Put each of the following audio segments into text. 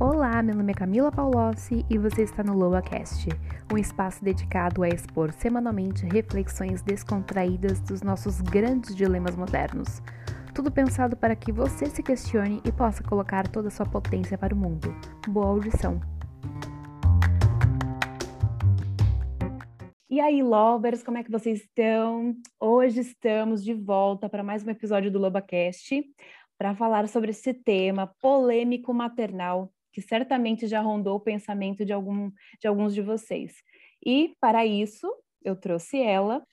Olá, meu nome é Camila Paulossi e você está no LoaCast, um espaço dedicado a expor semanalmente reflexões descontraídas dos nossos grandes dilemas modernos. Tudo pensado para que você se questione e possa colocar toda a sua potência para o mundo. Boa audição! E aí, lovers, como é que vocês estão? Hoje estamos de volta para mais um episódio do LobaCast para falar sobre esse tema polêmico maternal que certamente já rondou o pensamento de, algum, de alguns de vocês. E, para isso, eu trouxe ela,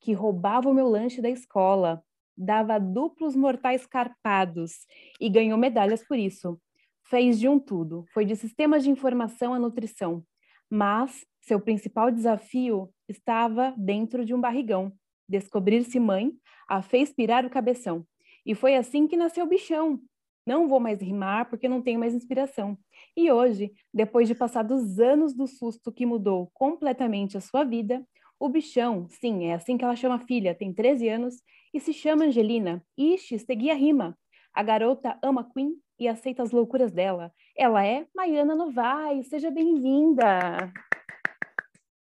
que roubava o meu lanche da escola, dava duplos mortais carpados e ganhou medalhas por isso. Fez de um tudo, foi de sistemas de informação à nutrição, mas seu principal desafio estava dentro de um barrigão. Descobrir-se mãe a fez pirar o cabeção. E foi assim que nasceu o bichão. Não vou mais rimar porque não tenho mais inspiração. E hoje, depois de passar dos anos do susto que mudou completamente a sua vida, o bichão, sim, é assim que ela chama a filha, tem 13 anos e se chama Angelina. Ixi, segui a rima. A garota ama Queen e aceita as loucuras dela. Ela é Maiana Novaes. Seja bem-vinda!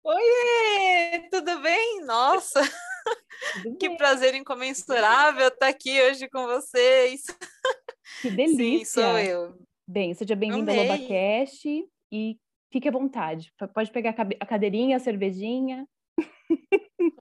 Oi, tudo bem? Nossa, tudo que bem. prazer incomensurável estar aqui hoje com vocês. Que delícia! Sim, sou eu. Bem, seja bem-vindo ao LobaCast e fique à vontade. Pode pegar a cadeirinha, a cervejinha.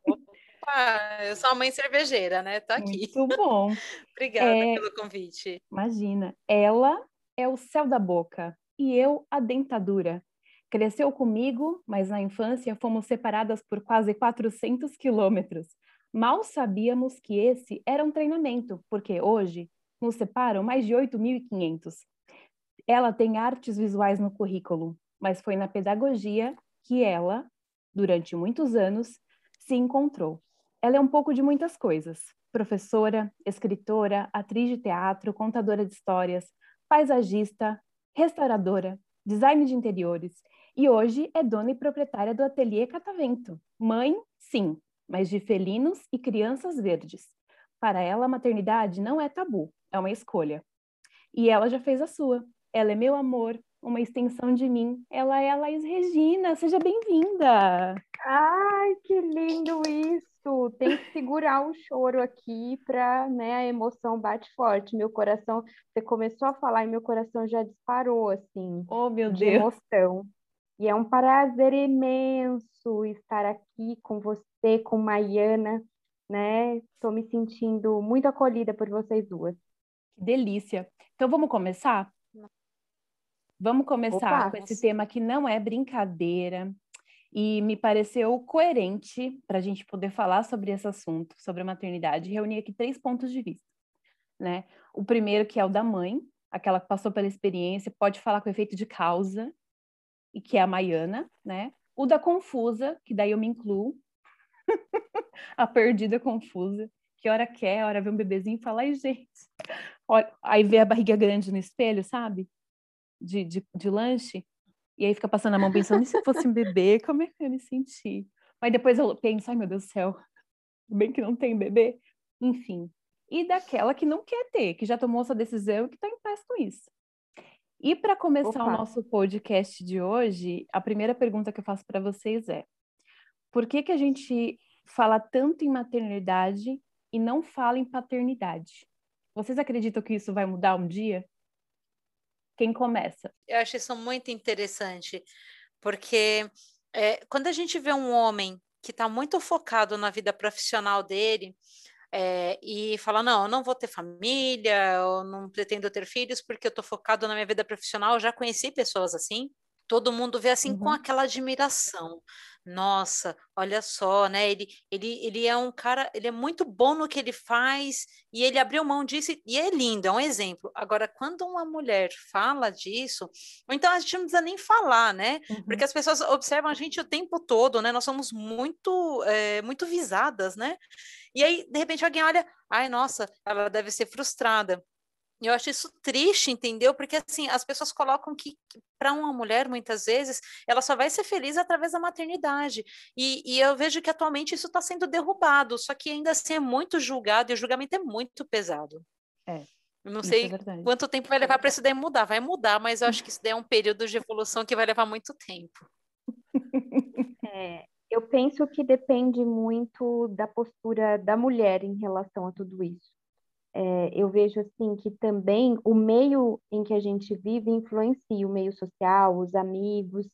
Opa, eu sou a mãe cervejeira, né? Tô aqui. Muito bom. Obrigada é... pelo convite. Imagina, ela é o céu da boca e eu a dentadura. Cresceu comigo, mas na infância fomos separadas por quase 400 quilômetros. Mal sabíamos que esse era um treinamento, porque hoje nos separam mais de 8.500. Ela tem artes visuais no currículo, mas foi na pedagogia que ela, durante muitos anos, se encontrou. Ela é um pouco de muitas coisas: professora, escritora, atriz de teatro, contadora de histórias, paisagista, restauradora, design de interiores e hoje é dona e proprietária do ateliê Catavento. Mãe, sim, mas de felinos e crianças verdes. Para ela, a maternidade não é tabu, é uma escolha. E ela já fez a sua. Ela é meu amor, uma extensão de mim. Ela é a Laís Regina. Seja bem-vinda! Ai, que lindo isso! Tem que segurar o choro aqui para né, a emoção bate forte. Meu coração, você começou a falar e meu coração já disparou, assim. Oh, meu de Deus! emoção. E é um prazer imenso estar aqui com você, com Maiana, né? Estou me sentindo muito acolhida por vocês duas. Que delícia. Então vamos começar? Vamos começar Opa, com esse tema que não é brincadeira e me pareceu coerente para a gente poder falar sobre esse assunto, sobre a maternidade, reunir aqui três pontos de vista, né? O primeiro que é o da mãe, aquela que passou pela experiência, pode falar com efeito de causa, e que é a Maiana, né? O da Confusa, que daí eu me incluo. a perdida confusa, que hora quer, hora vê um bebezinho e fala, ai, gente. Olha, aí vê a barriga grande no espelho, sabe? De, de, de lanche. E aí fica passando a mão pensando, e se fosse um bebê, como é que eu me senti? Mas depois eu penso, ai meu Deus do céu, bem que não tem bebê. Enfim. E daquela que não quer ter, que já tomou essa decisão e que está em paz com isso. E para começar Opa. o nosso podcast de hoje, a primeira pergunta que eu faço para vocês é: por que, que a gente fala tanto em maternidade e não fala em paternidade? Vocês acreditam que isso vai mudar um dia? Quem começa? Eu acho isso muito interessante, porque é, quando a gente vê um homem que está muito focado na vida profissional dele, é, e fala: não, eu não vou ter família, eu não pretendo ter filhos porque eu estou focado na minha vida profissional. Eu já conheci pessoas assim. Todo mundo vê assim uhum. com aquela admiração. Nossa, olha só, né? Ele, ele, ele é um cara, ele é muito bom no que ele faz e ele abriu mão disso e é lindo, é um exemplo. Agora, quando uma mulher fala disso, ou então a gente não precisa nem falar, né? Uhum. Porque as pessoas observam a gente o tempo todo, né? Nós somos muito, é, muito visadas, né? E aí, de repente, alguém olha, ai, nossa, ela deve ser frustrada. Eu acho isso triste, entendeu? Porque assim, as pessoas colocam que para uma mulher, muitas vezes, ela só vai ser feliz através da maternidade. E, e eu vejo que atualmente isso está sendo derrubado, só que ainda assim é muito julgado e o julgamento é muito pesado. É. Eu não sei é quanto tempo vai levar para isso daí mudar. Vai mudar, mas eu acho que isso daí é um período de evolução que vai levar muito tempo. É, eu penso que depende muito da postura da mulher em relação a tudo isso. É, eu vejo assim que também o meio em que a gente vive influencia o meio social, os amigos.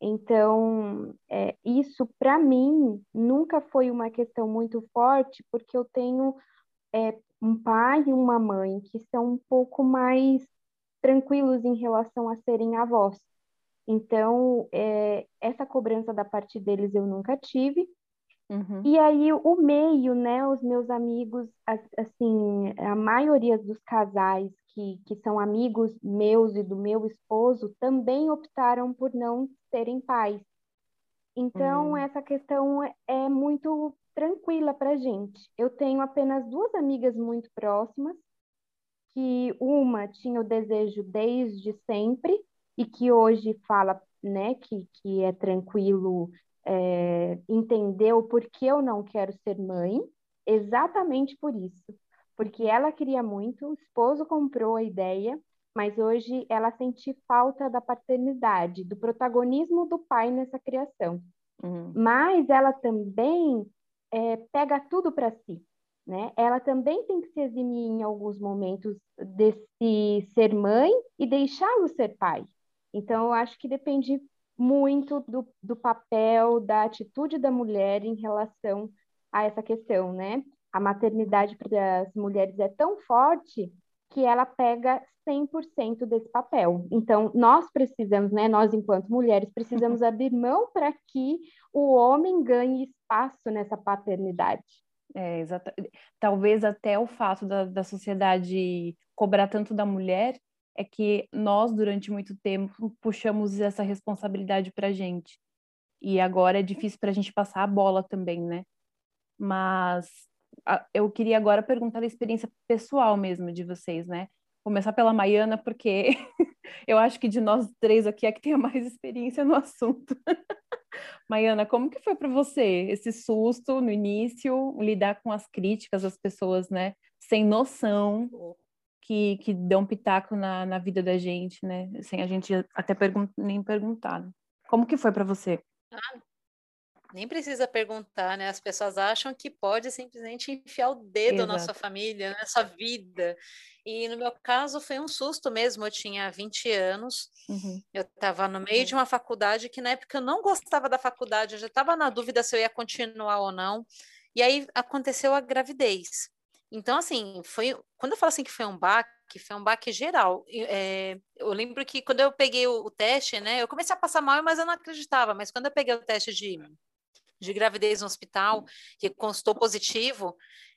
Então, é, isso para mim nunca foi uma questão muito forte, porque eu tenho é, um pai e uma mãe que são um pouco mais tranquilos em relação a serem avós. Então, é, essa cobrança da parte deles eu nunca tive. Uhum. E aí, o meio, né, os meus amigos, assim, a maioria dos casais que, que são amigos meus e do meu esposo também optaram por não serem pais. Então, uhum. essa questão é, é muito tranquila para gente. Eu tenho apenas duas amigas muito próximas, que uma tinha o desejo desde sempre e que hoje fala, né, que, que é tranquilo entender o porquê eu não quero ser mãe, exatamente por isso. Porque ela queria muito, o esposo comprou a ideia, mas hoje ela sente falta da paternidade, do protagonismo do pai nessa criação. Uhum. Mas ela também é, pega tudo para si. Né? Ela também tem que se eximir em alguns momentos desse ser mãe e deixá-lo ser pai. Então, eu acho que depende muito do, do papel, da atitude da mulher em relação a essa questão, né? A maternidade para as mulheres é tão forte que ela pega 100% desse papel. Então, nós precisamos, né, nós enquanto mulheres, precisamos abrir mão para que o homem ganhe espaço nessa paternidade. É, exato. Talvez até o fato da, da sociedade cobrar tanto da mulher é que nós, durante muito tempo, puxamos essa responsabilidade para a gente. E agora é difícil para a gente passar a bola também, né? Mas eu queria agora perguntar a experiência pessoal mesmo de vocês, né? Começar pela Maiana, porque eu acho que de nós três aqui é que tem a mais experiência no assunto. Maiana, como que foi para você esse susto no início, lidar com as críticas das pessoas, né? Sem noção, que, que dão pitaco na, na vida da gente, né? Sem a gente até pergun nem perguntar. Né? Como que foi para você? Ah, nem precisa perguntar, né? As pessoas acham que pode simplesmente enfiar o dedo Exato. na sua família, na sua vida. E no meu caso foi um susto mesmo. Eu tinha 20 anos, uhum. eu estava no meio uhum. de uma faculdade que na época eu não gostava da faculdade, eu já estava na dúvida se eu ia continuar ou não. E aí aconteceu a gravidez. Então, assim, foi. Quando eu falo assim que foi um baque, foi um baque geral. É, eu lembro que quando eu peguei o, o, teste, né, eu comecei a passar mal, mas eu não acreditava. Mas quando eu peguei o teste de de gravidez no hospital, que constou positivo,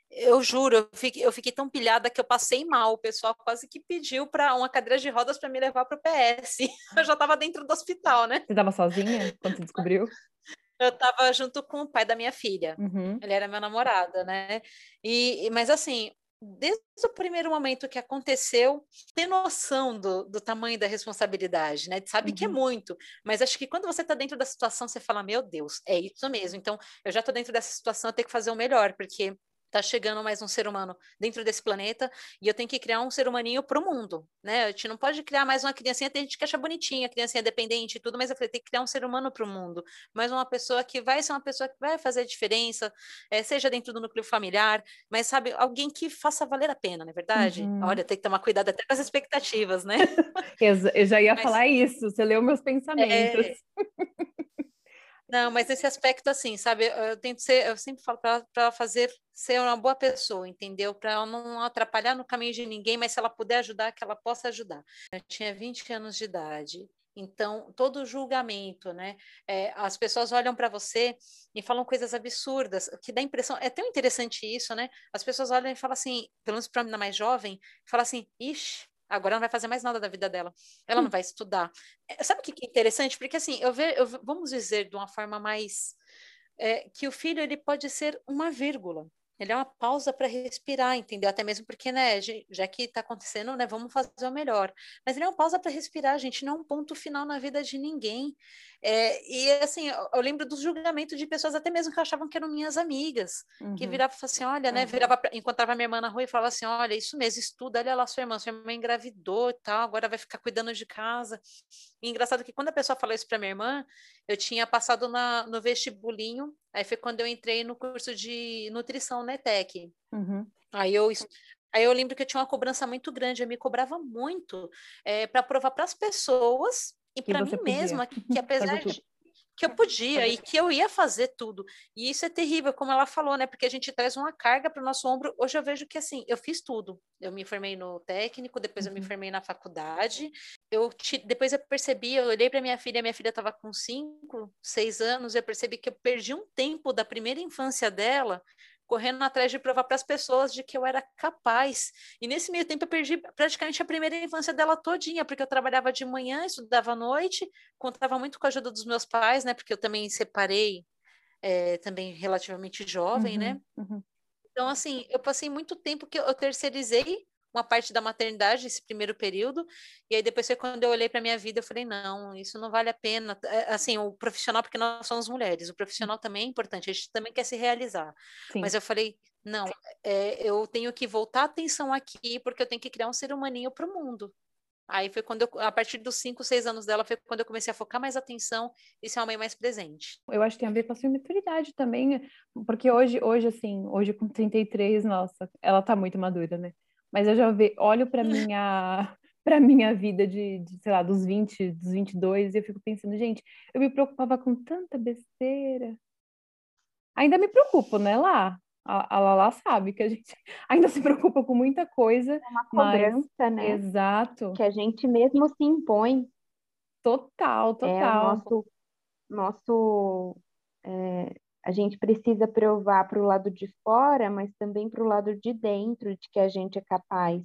eu juro, eu fiquei, eu fiquei, tão pilhada que eu passei mal. O pessoal quase que pediu para uma cadeira de rodas para me levar para o PS. Eu já estava dentro do hospital, né? Você estava sozinha quando você descobriu? Eu estava junto com o pai da minha filha. Uhum. Ele era meu namorado, né? E, mas assim, desde o primeiro momento que aconteceu, ter noção do, do tamanho da responsabilidade, né? Sabe uhum. que é uhum. muito, mas acho que quando você está dentro da situação, você fala, meu Deus, é isso mesmo. Então, eu já estou dentro dessa situação, eu tenho que fazer o melhor, porque tá chegando mais um ser humano dentro desse planeta e eu tenho que criar um ser humaninho para o mundo, né? A gente não pode criar mais uma criancinha, tem gente que acha bonitinha, a criancinha dependente e tudo, mas eu falei, tem que criar um ser humano para o mundo, mais uma pessoa que vai ser uma pessoa que vai fazer a diferença, é, seja dentro do núcleo familiar, mas sabe, alguém que faça valer a pena, não é verdade? Uhum. Olha, tem que tomar cuidado até com as expectativas, né? eu já ia mas, falar isso, você leu meus pensamentos. É... Não, mas nesse aspecto, assim, sabe, eu tento ser, eu sempre falo para ela fazer, ser uma boa pessoa, entendeu? Para ela não atrapalhar no caminho de ninguém, mas se ela puder ajudar, que ela possa ajudar. Eu tinha 20 anos de idade, então, todo julgamento, né? É, as pessoas olham para você e falam coisas absurdas, que dá impressão. É tão interessante isso, né? As pessoas olham e falam assim, pelo menos para mim, mais jovem, fala assim: ixi, Agora não vai fazer mais nada da vida dela. Ela não hum. vai estudar. É, sabe o que é interessante? Porque assim, eu, ve, eu vamos dizer de uma forma mais é, que o filho ele pode ser uma vírgula. Ele é uma pausa para respirar, entendeu? Até mesmo porque, né, já que está acontecendo, né, vamos fazer o melhor. Mas ele é uma pausa para respirar, gente, não é um ponto final na vida de ninguém. É, e assim, eu, eu, lembro do julgamento de pessoas até mesmo que achavam que eram minhas amigas, uhum. que viravam e falavam assim, olha, né, virava, encontrava minha irmã na rua e falava assim, olha, isso mesmo, estuda, olha lá sua irmã, sua irmã engravidou e tal, agora vai ficar cuidando de casa. E engraçado que quando a pessoa falou isso para minha irmã, eu tinha passado na, no vestibulinho, aí foi quando eu entrei no curso de nutrição, né, Tech. Uhum. Aí eu Aí eu lembro que eu tinha uma cobrança muito grande, eu me cobrava muito é, eh, para provar para as pessoas e para mim podia. mesma que, que apesar de que eu podia e que eu ia fazer tudo. E isso é terrível, como ela falou, né? Porque a gente traz uma carga para o nosso ombro. Hoje eu vejo que assim, eu fiz tudo. Eu me formei no técnico, depois eu me uhum. formei na faculdade. Eu te, depois eu percebi, eu olhei para minha filha, minha filha estava com cinco, seis anos, eu percebi que eu perdi um tempo da primeira infância dela correndo atrás de provar para as pessoas de que eu era capaz. E nesse meio tempo eu perdi praticamente a primeira infância dela todinha, porque eu trabalhava de manhã, estudava à noite, contava muito com a ajuda dos meus pais, né? Porque eu também separei é, também relativamente jovem, né? uhum, né? Uhum. Então, assim, eu passei muito tempo que eu terceirizei uma parte da maternidade, esse primeiro período, e aí depois foi quando eu olhei para minha vida, eu falei, não, isso não vale a pena, é, assim, o profissional, porque nós somos mulheres, o profissional também é importante, a gente também quer se realizar, Sim. mas eu falei, não, é, eu tenho que voltar a atenção aqui, porque eu tenho que criar um ser humaninho para o mundo, Aí foi quando eu, a partir dos 5, 6 anos dela, foi quando eu comecei a focar mais atenção e ser uma mãe mais presente. Eu acho que tem a ver com a sua maturidade também, porque hoje, hoje assim, hoje com 33, nossa, ela tá muito madura, né? Mas eu já ve, olho para minha para minha vida de, de, sei lá, dos 20, dos 22 e eu fico pensando, gente, eu me preocupava com tanta besteira. Ainda me preocupo, né, lá? A, a Lala sabe que a gente ainda se preocupa com muita coisa. É uma cobrança, mas... né? Exato. Que a gente mesmo se impõe. Total, total. É o nosso, nosso é, a gente precisa provar para o lado de fora, mas também para o lado de dentro de que a gente é capaz.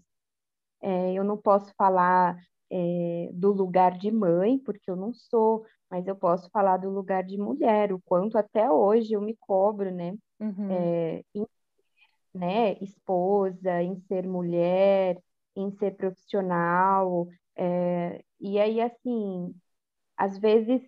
É, eu não posso falar é, do lugar de mãe, porque eu não sou, mas eu posso falar do lugar de mulher, o quanto até hoje eu me cobro, né? Uhum. É, em, né, esposa, em ser mulher, em ser profissional. É, e aí, assim, às vezes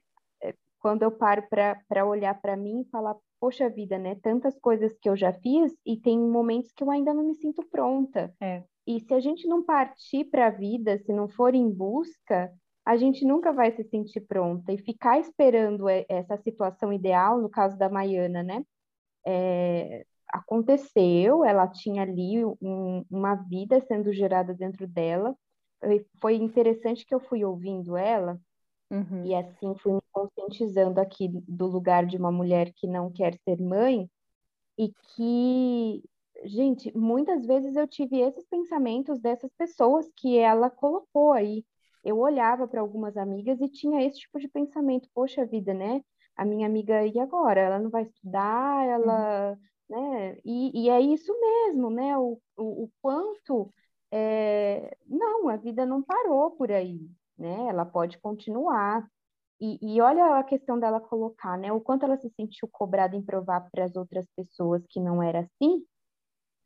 quando eu paro para olhar para mim e falar, poxa vida, né? Tantas coisas que eu já fiz e tem momentos que eu ainda não me sinto pronta. É. E se a gente não partir para a vida, se não for em busca, a gente nunca vai se sentir pronta. E ficar esperando essa situação ideal, no caso da Maiana, né? É, aconteceu, ela tinha ali um, uma vida sendo gerada dentro dela. Foi interessante que eu fui ouvindo ela Uhum. E assim fui me conscientizando aqui do lugar de uma mulher que não quer ser mãe e que, gente, muitas vezes eu tive esses pensamentos dessas pessoas que ela colocou aí. Eu olhava para algumas amigas e tinha esse tipo de pensamento, poxa vida, né? A minha amiga, e agora? Ela não vai estudar, ela, uhum. né? E, e é isso mesmo, né? O, o, o quanto é... não, a vida não parou por aí, né? Ela pode continuar. E, e, olha a questão dela colocar, né? O quanto ela se sentiu cobrada em provar para as outras pessoas que não era assim,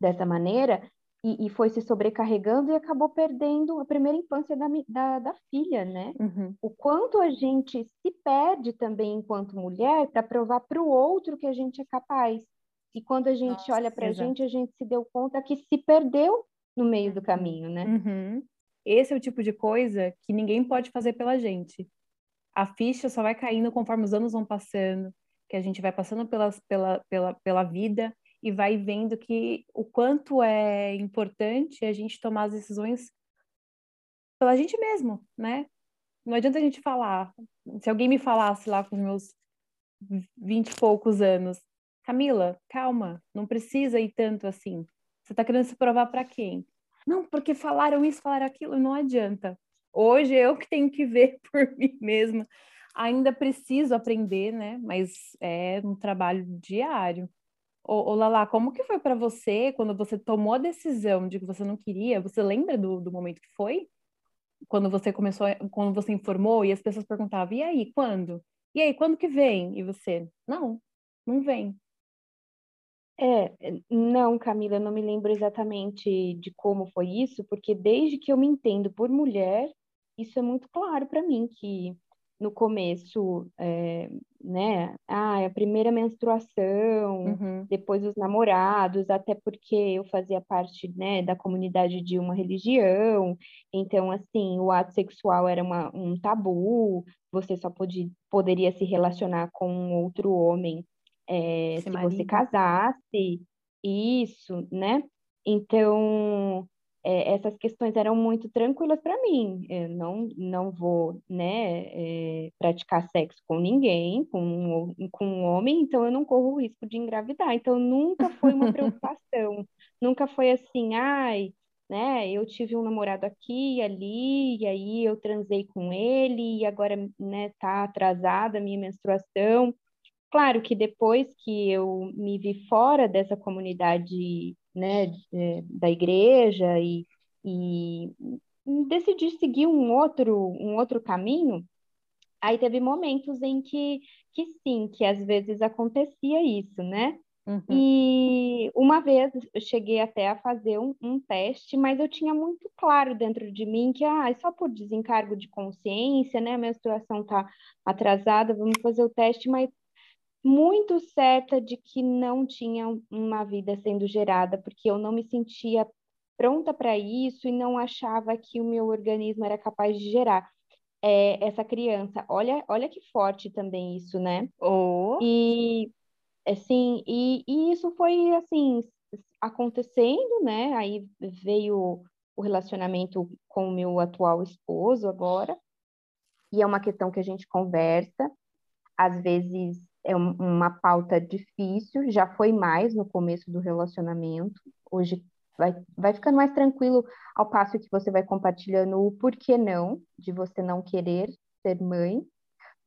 dessa maneira, e, e, foi se sobrecarregando e acabou perdendo a primeira infância da, da, da filha, né? Uhum. O quanto a gente se perde também enquanto mulher para provar para o outro que a gente é capaz. E quando a gente Nossa, olha para a gente, a gente se deu conta que se perdeu no meio do uhum. caminho, né? Uhum. Esse é o tipo de coisa que ninguém pode fazer pela gente. A ficha só vai caindo conforme os anos vão passando, que a gente vai passando pela, pela, pela, pela vida e vai vendo que o quanto é importante a gente tomar as decisões pela gente mesmo, né? Não adianta a gente falar. Se alguém me falasse lá com meus vinte e poucos anos, Camila, calma, não precisa ir tanto assim. Você está querendo se provar para quem? Não, porque falaram isso, falaram aquilo, não adianta. Hoje eu que tenho que ver por mim mesma. Ainda preciso aprender, né? Mas é um trabalho diário. Ô, ô Lala, como que foi para você quando você tomou a decisão de que você não queria? Você lembra do, do momento que foi? Quando você começou, quando você informou e as pessoas perguntavam, e aí, quando? E aí, quando que vem? E você, não, não vem. É, não, Camila, eu não me lembro exatamente de como foi isso, porque desde que eu me entendo por mulher, isso é muito claro para mim, que no começo, é, né? Ah, a primeira menstruação, uhum. depois os namorados, até porque eu fazia parte, né, da comunidade de uma religião, então, assim, o ato sexual era uma, um tabu, você só podia, poderia se relacionar com um outro homem é, se marido. você casasse, isso, né? Então, é, essas questões eram muito tranquilas para mim. Eu não, não vou né, é, praticar sexo com ninguém, com um, com um homem, então eu não corro o risco de engravidar. Então nunca foi uma preocupação. nunca foi assim, ai, né, eu tive um namorado aqui e ali, e aí eu transei com ele, e agora né, tá atrasada a minha menstruação. Claro que depois que eu me vi fora dessa comunidade né, da igreja e, e decidi seguir um outro, um outro caminho, aí teve momentos em que, que sim, que às vezes acontecia isso, né? Uhum. E uma vez eu cheguei até a fazer um, um, teste, mas eu tinha muito claro dentro de mim que ah, é só por desencargo de consciência, né? A menstruação tá atrasada, vamos fazer o teste, mas muito certa de que não tinha uma vida sendo gerada, porque eu não me sentia pronta para isso e não achava que o meu organismo era capaz de gerar é, essa criança. Olha, olha que forte também isso, né? Oh. E assim, e, e isso foi assim acontecendo, né? Aí veio o relacionamento com o meu atual esposo agora, e é uma questão que a gente conversa. Às vezes é uma pauta difícil, já foi mais no começo do relacionamento, hoje vai, vai ficando mais tranquilo ao passo que você vai compartilhando o porquê não, de você não querer ser mãe,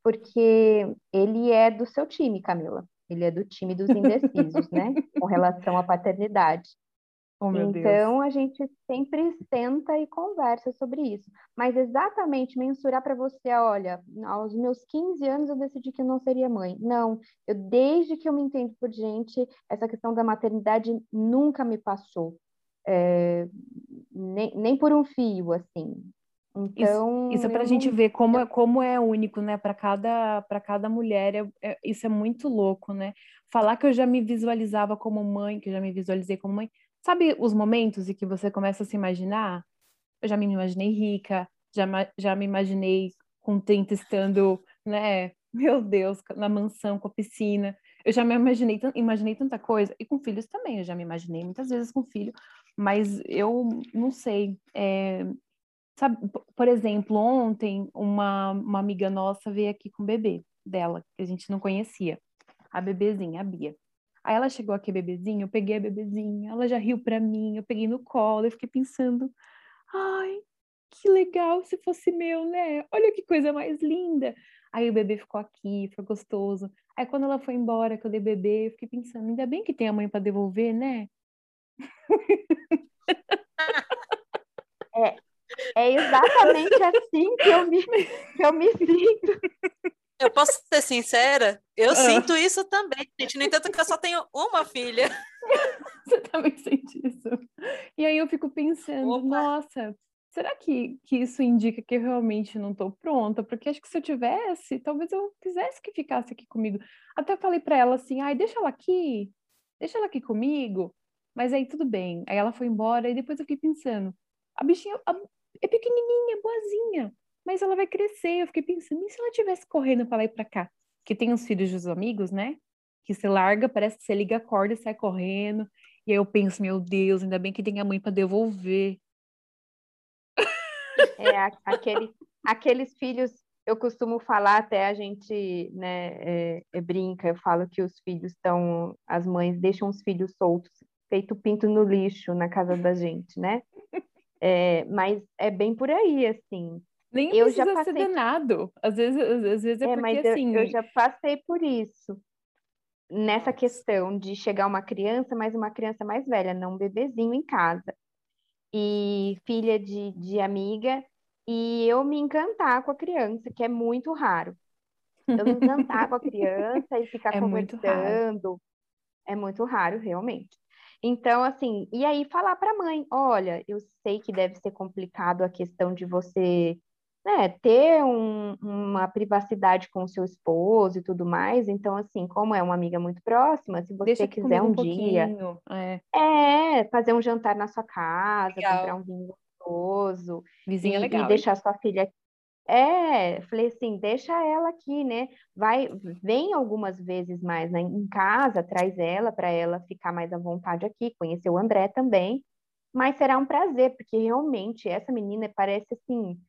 porque ele é do seu time, Camila, ele é do time dos indecisos, né, com relação à paternidade. Oh, então, a gente sempre senta e conversa sobre isso. Mas exatamente mensurar para você, olha, aos meus 15 anos eu decidi que eu não seria mãe. Não, eu desde que eu me entendo por gente, essa questão da maternidade nunca me passou. É, nem, nem por um fio, assim. Então, isso, isso é para a gente ver como é, como é único, né? Para cada, cada mulher, é, é, isso é muito louco, né? Falar que eu já me visualizava como mãe, que eu já me visualizei como mãe, Sabe os momentos em que você começa a se imaginar? Eu já me imaginei rica, já, já me imaginei 30 estando, né? Meu Deus, na mansão com a piscina. Eu já me imaginei, imaginei tanta coisa. E com filhos também, eu já me imaginei muitas vezes com filho. Mas eu não sei. É, sabe, por exemplo, ontem uma, uma amiga nossa veio aqui com o bebê dela, que a gente não conhecia. A bebezinha, a Bia. Aí ela chegou aqui, bebezinho, eu peguei a bebezinha, ela já riu pra mim, eu peguei no colo, eu fiquei pensando, ai, que legal se fosse meu, né? Olha que coisa mais linda. Aí o bebê ficou aqui, foi gostoso. Aí quando ela foi embora, que eu dei bebê, eu fiquei pensando, ainda bem que tem a mãe para devolver, né? É, é exatamente assim que eu me, que eu me sinto. Eu posso ser sincera? Eu ah. sinto isso também, gente. No entanto, que eu só tenho uma filha. Você também sente isso. E aí eu fico pensando, Opa. nossa, será que, que isso indica que eu realmente não estou pronta? Porque acho que se eu tivesse, talvez eu quisesse que ficasse aqui comigo. Até falei para ela assim, ai, deixa ela aqui, deixa ela aqui comigo. Mas aí tudo bem. Aí ela foi embora e depois eu fiquei pensando, a bichinha é pequenininha, boazinha mas ela vai crescer. Eu fiquei pensando, e se ela estivesse correndo para lá e para cá? Que tem os filhos dos amigos, né? Que você larga, parece que você liga a corda e sai correndo. E aí eu penso, meu Deus, ainda bem que tem a mãe para devolver. É, aquele, aqueles filhos, eu costumo falar, até a gente né, é, é, brinca, eu falo que os filhos estão, as mães deixam os filhos soltos, feito pinto no lixo na casa da gente, né? É, mas é bem por aí, assim. Nem eu precisa já passei... ser danado. Às vezes, às vezes é, é porque eu, assim. Eu já passei por isso. Nessa questão de chegar uma criança, mas uma criança mais velha, não um bebezinho em casa. E filha de, de amiga, e eu me encantar com a criança, que é muito raro. Eu me encantar com a criança e ficar é conversando. Muito é muito raro, realmente. Então, assim, e aí falar para a mãe: olha, eu sei que deve ser complicado a questão de você né, ter um, uma privacidade com o seu esposo e tudo mais. Então, assim, como é uma amiga muito próxima, se você Deixa quiser um, um dia é. é. fazer um jantar na sua casa, legal. comprar um vinho gostoso Vizinha e, legal, e deixar sua filha é, falei assim, deixa ela aqui, né? Vai, vem algumas vezes mais né? em casa, traz ela para ela ficar mais à vontade aqui, conhecer o André também. Mas será um prazer, porque realmente essa menina parece assim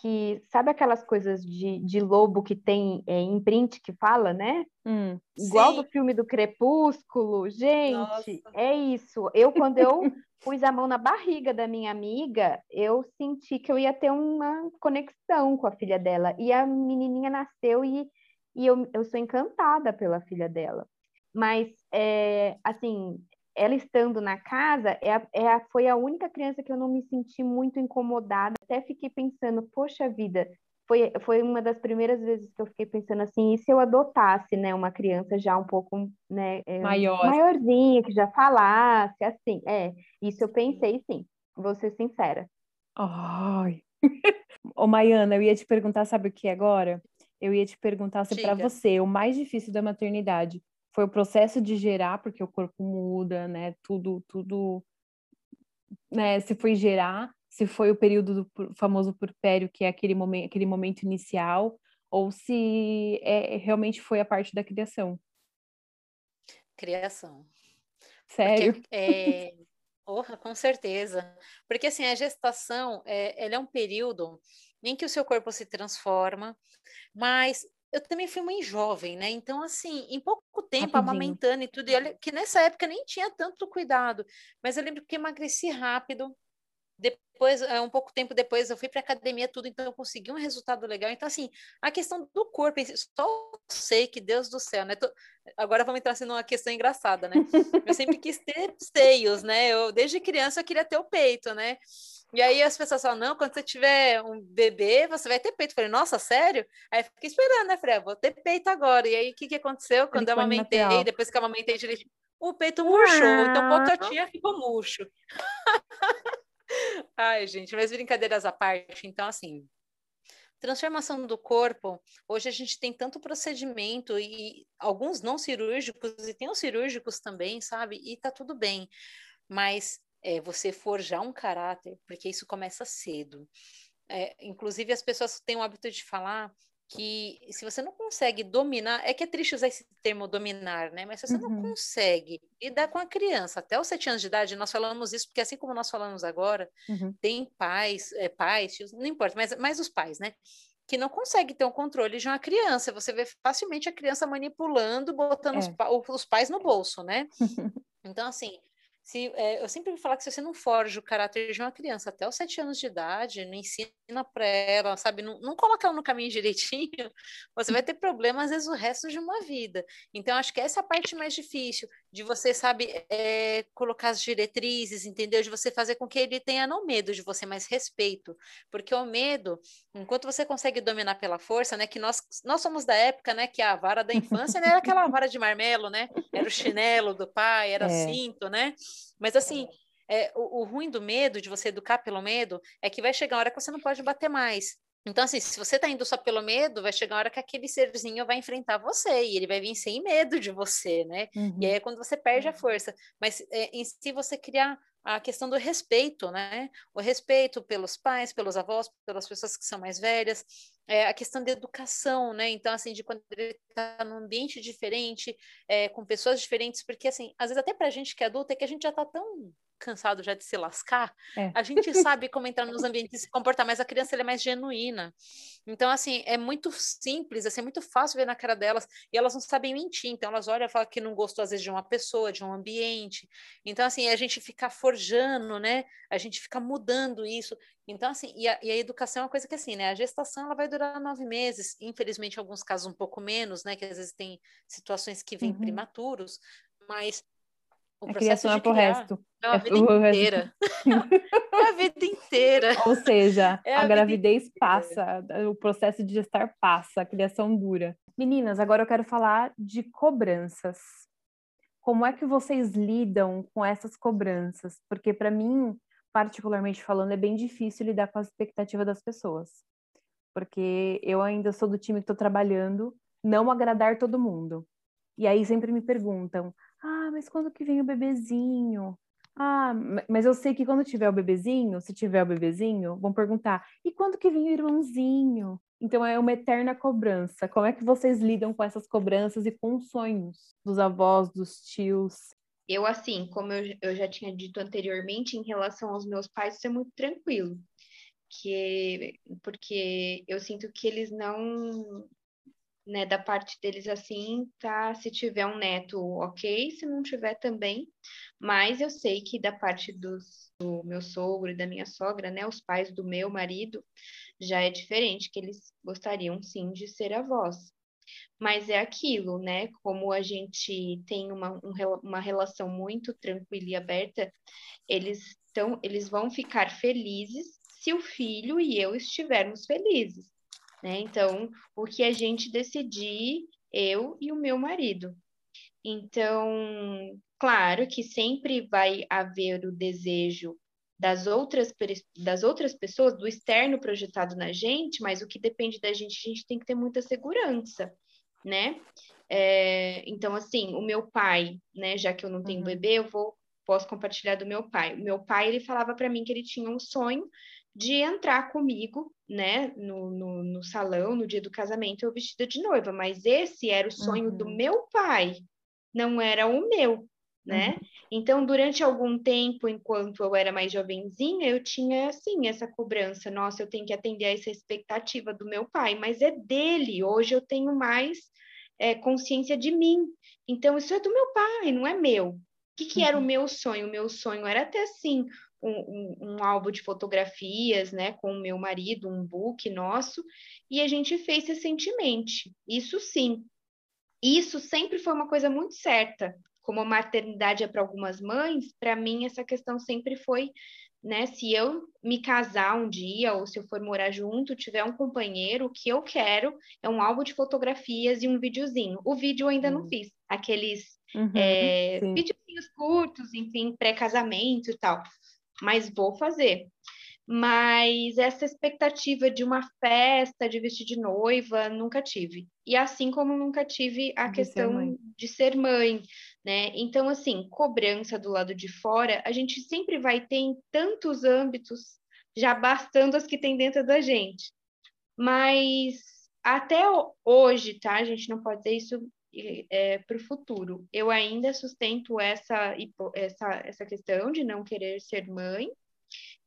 que sabe aquelas coisas de, de lobo que tem é, em print que fala, né? Hum, Igual sim. do filme do Crepúsculo, gente, Nossa. é isso. Eu quando eu pus a mão na barriga da minha amiga, eu senti que eu ia ter uma conexão com a filha dela. E a menininha nasceu e, e eu, eu sou encantada pela filha dela. Mas, é, assim, ela estando na casa, é a, é a, foi a única criança que eu não me senti muito incomodada. Até fiquei pensando, poxa vida, foi, foi uma das primeiras vezes que eu fiquei pensando assim, e se eu adotasse, né, uma criança já um pouco, né, é, Maior. maiorzinha, que já falasse, assim, é, isso eu pensei sim, vou ser sincera. Ai. Ô, Maiana, eu ia te perguntar, sabe o que agora? Eu ia te perguntar se para você o mais difícil da maternidade foi o processo de gerar, porque o corpo muda, né? Tudo, tudo, né? Se foi gerar, se foi o período do famoso purpério, que é aquele momento, aquele momento inicial, ou se é, realmente foi a parte da criação. Criação. Sério? Porque, é... Porra, com certeza. Porque assim, a gestação, é, ela é um período em que o seu corpo se transforma, mas eu também fui mãe jovem, né? Então, assim, em pouco tempo, Rapidinho. amamentando e tudo, e olha que nessa época nem tinha tanto cuidado, mas eu lembro que emagreci rápido. Depois, eh, um pouco tempo depois, eu fui para academia, tudo, então eu consegui um resultado legal. Então, assim, a questão do corpo, só sei que Deus do céu, né? Tô... Agora vamos entrar assim, numa questão engraçada, né? Eu sempre quis ter seios, né? Eu, desde criança eu queria ter o peito, né? E aí as pessoas falam, não, quando você tiver um bebê, você vai ter peito. Eu falei, nossa, sério? Aí eu fiquei esperando, né? Falei, ah, vou ter peito agora. E aí, o que, que aconteceu? Quando eu amamentei, depois que eu amamentei direitinho, o peito murchou. Então, pouca ficou murcho. Ai, gente, mas brincadeiras à parte. Então, assim, transformação do corpo, hoje a gente tem tanto procedimento e alguns não cirúrgicos e tem os cirúrgicos também, sabe? E tá tudo bem. Mas é, você forjar um caráter, porque isso começa cedo. É, inclusive, as pessoas têm o hábito de falar que se você não consegue dominar, é que é triste usar esse termo dominar, né? Mas se você uhum. não consegue lidar com a criança até os sete anos de idade, nós falamos isso porque assim como nós falamos agora, uhum. tem pais, é, pais, tios, não importa, mas, mas os pais, né? Que não conseguem ter o um controle de uma criança. Você vê facilmente a criança manipulando, botando é. os, os, pais no bolso, né? então, assim, se, é, eu sempre me falar que se você não forja o caráter de uma criança até os sete anos de idade, não ensina para ela, sabe, não, não coloca ela no caminho direitinho, você vai ter problemas às vezes o resto de uma vida. Então, acho que essa é a parte mais difícil, de você, sabe, é, colocar as diretrizes, entendeu? De você fazer com que ele tenha não medo de você, mas respeito. Porque o medo, enquanto você consegue dominar pela força, né, que nós, nós somos da época, né, que a vara da infância não era aquela vara de marmelo, né? Era o chinelo do pai, era é. cinto, né? Mas assim, é, o, o ruim do medo, de você educar pelo medo, é que vai chegar a hora que você não pode bater mais. Então, assim, se você tá indo só pelo medo, vai chegar a hora que aquele serzinho vai enfrentar você e ele vai vir sem medo de você, né? Uhum. E aí é quando você perde a força. Mas é, em si você criar a questão do respeito, né? O respeito pelos pais, pelos avós, pelas pessoas que são mais velhas, é, a questão da educação, né? Então, assim, de quando ele está num ambiente diferente, é, com pessoas diferentes, porque, assim, às vezes até para a gente que é adulta, é que a gente já está tão cansado já de se lascar, é. a gente sabe como entrar nos ambientes e se comportar, mas a criança é mais genuína. Então, assim, é muito simples, assim, é muito fácil ver na cara delas, e elas não sabem mentir, então elas olham e falam que não gostou, às vezes, de uma pessoa, de um ambiente. Então, assim, a gente fica forjando, né? A gente fica mudando isso. Então, assim, e a, e a educação é uma coisa que, assim, né? A gestação, ela vai durar nove meses, infelizmente, em alguns casos, um pouco menos, né? Que às vezes tem situações que vêm uhum. prematuros, mas o a criação é pro resto. É a vida é inteira. é a vida inteira. Ou seja, é a, a gravidez passa, o processo de gestar passa, a criação dura. Meninas, agora eu quero falar de cobranças. Como é que vocês lidam com essas cobranças? Porque para mim, particularmente falando, é bem difícil lidar com a expectativa das pessoas. porque eu ainda sou do time que estou trabalhando, não agradar todo mundo. E aí sempre me perguntam: ah, mas quando que vem o bebezinho? Ah, mas eu sei que quando tiver o bebezinho, se tiver o bebezinho, vão perguntar: e quando que vem o irmãozinho? Então é uma eterna cobrança. Como é que vocês lidam com essas cobranças e com os sonhos dos avós, dos tios? Eu, assim, como eu, eu já tinha dito anteriormente, em relação aos meus pais, isso é muito tranquilo. Que, porque eu sinto que eles não né, da parte deles assim, tá? Se tiver um neto, ok, se não tiver também. Mas eu sei que da parte dos, do meu sogro e da minha sogra, né, os pais do meu marido, já é diferente, que eles gostariam sim de ser avós. Mas é aquilo, né? Como a gente tem uma, um, uma relação muito tranquila e aberta, eles, tão, eles vão ficar felizes se o filho e eu estivermos felizes. Né? Então, o que a gente decidir, eu e o meu marido. Então, claro que sempre vai haver o desejo das outras, das outras pessoas, do externo projetado na gente, mas o que depende da gente, a gente tem que ter muita segurança, né? É, então, assim, o meu pai, né, já que eu não tenho uhum. bebê, eu vou posso compartilhar do meu pai. O meu pai, ele falava para mim que ele tinha um sonho de entrar comigo, né, no, no, no, salão, no dia do casamento, eu vestida de noiva, mas esse era o sonho uhum. do meu pai, não era o meu, né? Uhum. Então, durante algum tempo, enquanto eu era mais jovenzinha, eu tinha, assim, essa cobrança, nossa, eu tenho que atender a essa expectativa do meu pai, mas é dele, hoje eu tenho mais é, consciência de mim, então isso é do meu pai, não é meu. O que, que era o uhum. meu sonho? O meu sonho era ter, assim, um, um, um, álbum de fotografias, né, com o meu marido, um book nosso, e a gente fez recentemente. Isso sim. Isso sempre foi uma coisa muito certa. Como a maternidade é para algumas mães, para mim essa questão sempre foi, né, se eu me casar um dia ou se eu for morar junto, tiver um companheiro, o que eu quero é um álbum de fotografias e um videozinho. O vídeo eu ainda hum. não fiz, aqueles uhum, é, videozinhos curtos, enfim, pré-casamento e tal mas vou fazer. Mas essa expectativa de uma festa, de vestir de noiva, nunca tive. E assim como nunca tive a de questão ser de ser mãe, né? Então, assim, cobrança do lado de fora, a gente sempre vai ter em tantos âmbitos, já bastando as que tem dentro da gente. Mas até hoje, tá? A gente não pode dizer isso é, para o futuro. Eu ainda sustento essa, essa, essa questão de não querer ser mãe,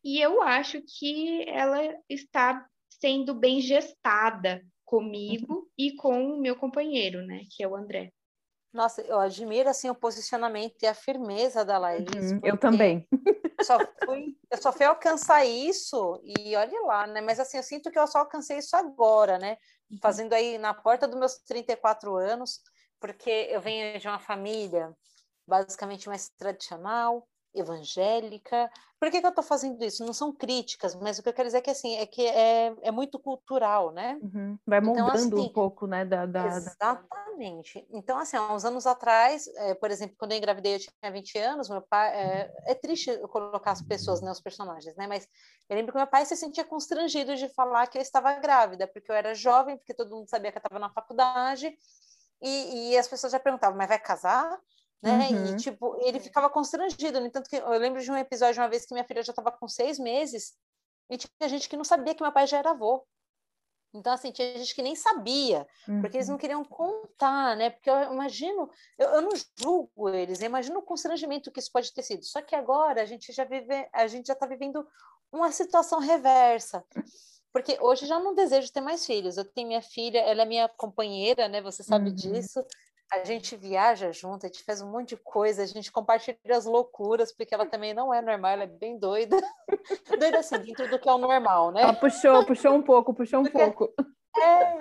e eu acho que ela está sendo bem gestada comigo uhum. e com o meu companheiro, né, que é o André. Nossa, eu admiro assim o posicionamento e a firmeza da Laís. Uhum, eu também. Só fui, eu só fui alcançar isso e olhe lá, né? Mas assim, eu sinto que eu só alcancei isso agora, né? Uhum. Fazendo aí na porta dos meus 34 anos, porque eu venho de uma família basicamente mais tradicional, evangélica. Por que, que eu estou fazendo isso? Não são críticas, mas o que eu quero dizer é que assim é que é, é muito cultural, né? Uhum. Vai moldando então, assim, um pouco, né? Da, da, exatamente. Então, assim, há uns anos atrás, é, por exemplo, quando eu engravidei, eu tinha 20 anos, meu pai. É, é triste colocar as pessoas, né, os personagens, né? Mas eu lembro que meu pai se sentia constrangido de falar que eu estava grávida, porque eu era jovem, porque todo mundo sabia que eu estava na faculdade e, e as pessoas já perguntavam, mas vai casar? Né? Uhum. E, tipo, ele ficava constrangido. No entanto, que eu lembro de um episódio uma vez que minha filha já estava com seis meses e tinha gente que não sabia que meu pai já era avô. Então, assim, tinha gente que nem sabia, uhum. porque eles não uhum. queriam contar, né? Porque eu imagino, eu, eu, não julgo eles, eu imagino o constrangimento que isso pode ter sido. Só que agora a gente já vive, a gente já está vivendo uma situação reversa. Porque hoje já não desejo ter mais filhos. Eu tenho minha filha, ela é minha companheira, né? Você sabe uhum. disso. A gente viaja junto, a gente faz um monte de coisa, a gente compartilha as loucuras, porque ela também não é normal, ela é bem doida. doida assim, dentro do que é o normal, né? Ela puxou, puxou um pouco, puxou um porque, pouco. É,